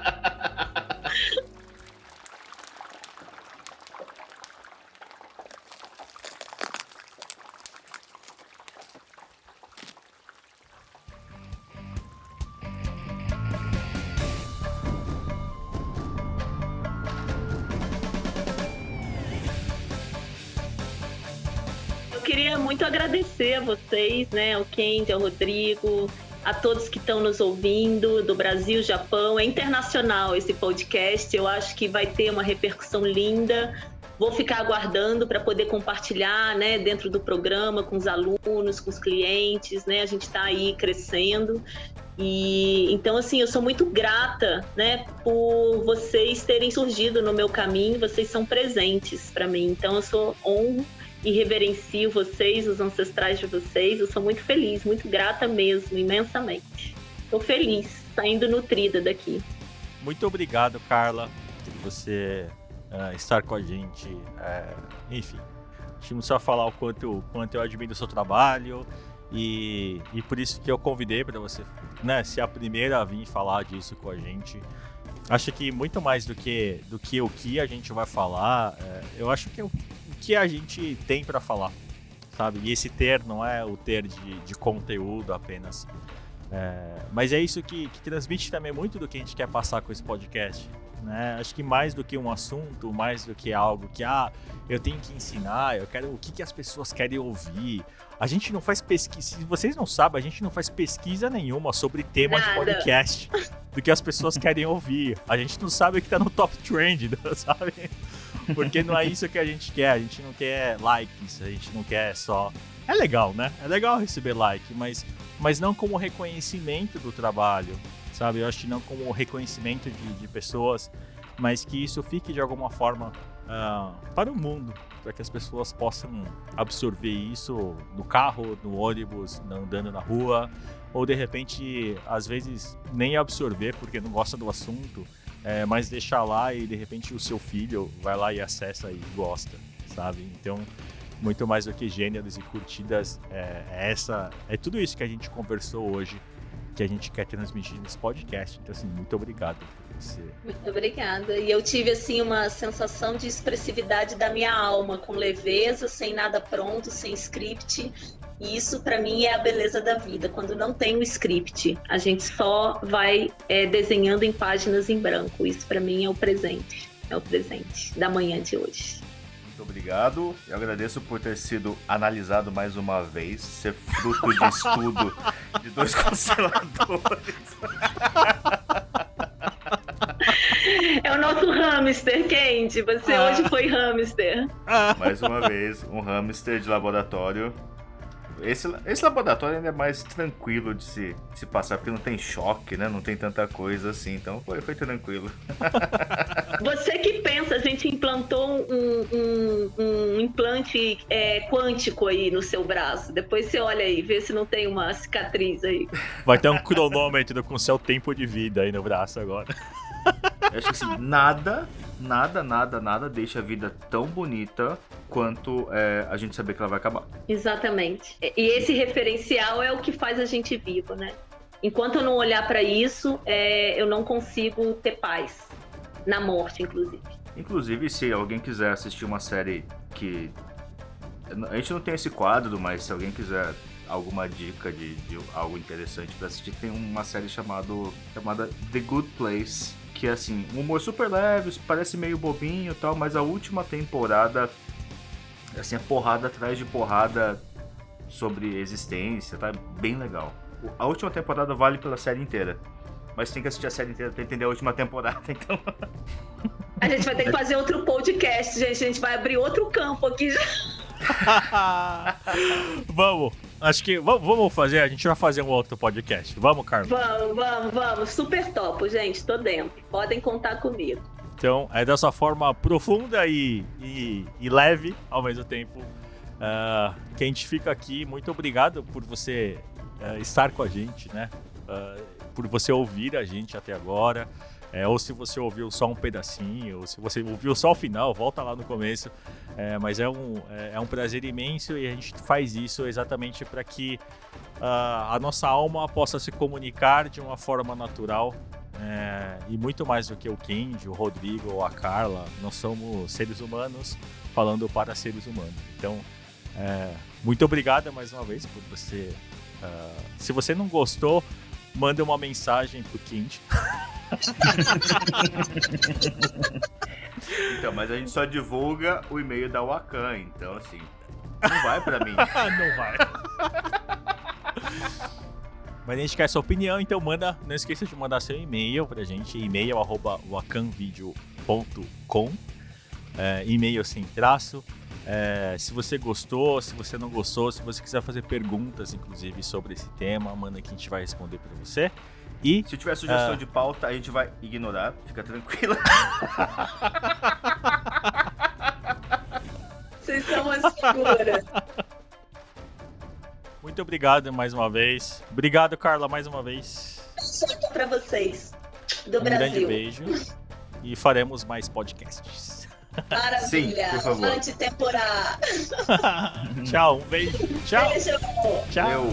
vocês, né? Ao Kendi, ao Rodrigo, a todos que estão nos ouvindo do Brasil, Japão. É internacional esse podcast. Eu acho que vai ter uma repercussão linda. Vou ficar aguardando para poder compartilhar, né, dentro do programa com os alunos, com os clientes, né? A gente está aí crescendo e então assim, eu sou muito grata, né, por vocês terem surgido no meu caminho, vocês são presentes para mim. Então eu sou honro e reverencio vocês, os ancestrais de vocês. Eu sou muito feliz, muito grata mesmo, imensamente. Estou feliz, saindo nutrida daqui. Muito obrigado, Carla, por você uh, estar com a gente. Uh, enfim, a gente não precisa falar o quanto, o quanto eu admiro o seu trabalho. E, e por isso que eu convidei para você né, ser a primeira a vir falar disso com a gente. Acho que muito mais do que, do que o que a gente vai falar, é, eu acho que que a gente tem para falar, sabe? E esse ter não é o ter de, de conteúdo apenas. É, mas é isso que, que transmite também muito do que a gente quer passar com esse podcast. Né? Acho que mais do que um assunto, mais do que algo que ah, eu tenho que ensinar, eu quero o que, que as pessoas querem ouvir. A gente não faz pesquisa, se vocês não sabem, a gente não faz pesquisa nenhuma sobre tema Nada. de podcast do que as pessoas querem ouvir. A gente não sabe o que tá no top trend, sabe? Porque não é isso que a gente quer, a gente não quer likes, a gente não quer só é legal, né? É legal receber like, mas, mas não como reconhecimento do trabalho, sabe? Eu acho que não como reconhecimento de, de pessoas, mas que isso fique de alguma forma uh, para o mundo, para que as pessoas possam absorver isso no carro, no ônibus, andando na rua, ou de repente, às vezes, nem absorver porque não gosta do assunto, é, mas deixar lá e de repente o seu filho vai lá e acessa e gosta, sabe? Então, muito mais do que gêneros e curtidas, é, é essa, é tudo isso que a gente conversou hoje que a gente quer transmitir nesse podcast. Então, assim, muito obrigado por você. Muito obrigada. E eu tive, assim, uma sensação de expressividade da minha alma, com leveza, sem nada pronto, sem script. E isso, para mim, é a beleza da vida. Quando não tem o script, a gente só vai é, desenhando em páginas em branco. Isso, para mim, é o presente. É o presente da manhã de hoje. Muito obrigado. Eu agradeço por ter sido analisado mais uma vez, ser fruto de estudo de dois consteladores. É o nosso hamster quente. Você ah. hoje foi hamster. Mais uma vez, um hamster de laboratório esse, esse laboratório ainda é mais tranquilo de se, de se passar, porque não tem choque, né? Não tem tanta coisa assim, então foi, foi tranquilo. Você que pensa, a gente implantou um, um, um implante é, quântico aí no seu braço. Depois você olha aí, vê se não tem uma cicatriz aí. Vai ter um cronômetro com seu tempo de vida aí no braço agora. Eu acho que assim, nada, nada, nada, nada deixa a vida tão bonita quanto é, a gente saber que ela vai acabar. Exatamente. E esse referencial é o que faz a gente vivo, né? Enquanto eu não olhar para isso, é, eu não consigo ter paz. Na morte, inclusive. Inclusive, se alguém quiser assistir uma série que. A gente não tem esse quadro, mas se alguém quiser alguma dica de, de algo interessante para assistir, tem uma série chamado, chamada The Good Place que é assim, um humor super leve, parece meio bobinho e tal, mas a última temporada, assim, é porrada atrás de porrada sobre existência, tá bem legal. A última temporada vale pela série inteira. Mas tem que assistir a série inteira pra entender a última temporada, então. A gente vai ter que fazer outro podcast, gente. A gente vai abrir outro campo aqui já. vamos. Acho que vamos fazer, a gente vai fazer um outro podcast. Vamos, Carlos? Vamos, vamos, vamos. Super top, gente. Tô dentro. Podem contar comigo. Então, é dessa forma profunda e, e, e leve ao mesmo tempo uh, que a gente fica aqui. Muito obrigado por você uh, estar com a gente, né? Uh, por você ouvir a gente até agora. É, ou se você ouviu só um pedacinho, ou se você ouviu só o final, volta lá no começo. É, mas é um, é, é, um prazer imenso e a gente faz isso exatamente para que uh, a nossa alma possa se comunicar de uma forma natural. É, e muito mais do que o Kendi, o Rodrigo ou a Carla, nós somos seres humanos falando para seres humanos. Então, é, muito obrigado mais uma vez por você. Uh, se você não gostou, manda uma mensagem pro Kendi. então, mas a gente só divulga o e-mail da Wakan, então assim, não vai para mim. não vai. Mas a gente quer sua opinião, então manda, não esqueça de mandar seu e-mail pra gente, e-mail arroba wakanvideo.com, é, e-mail sem traço. É, se você gostou, se você não gostou, se você quiser fazer perguntas, inclusive, sobre esse tema, manda que a gente vai responder para você. E, Se tiver sugestão uh... de pauta, a gente vai ignorar, fica tranquila. Vocês são uma figura. Muito obrigado mais uma vez. Obrigado, Carla, mais uma vez. Beijo para vocês do um Brasil. grande beijo. E faremos mais podcasts. Maravilha. Sim, por favor. Tchau, um beijo. Tchau. Beijo. Tchau.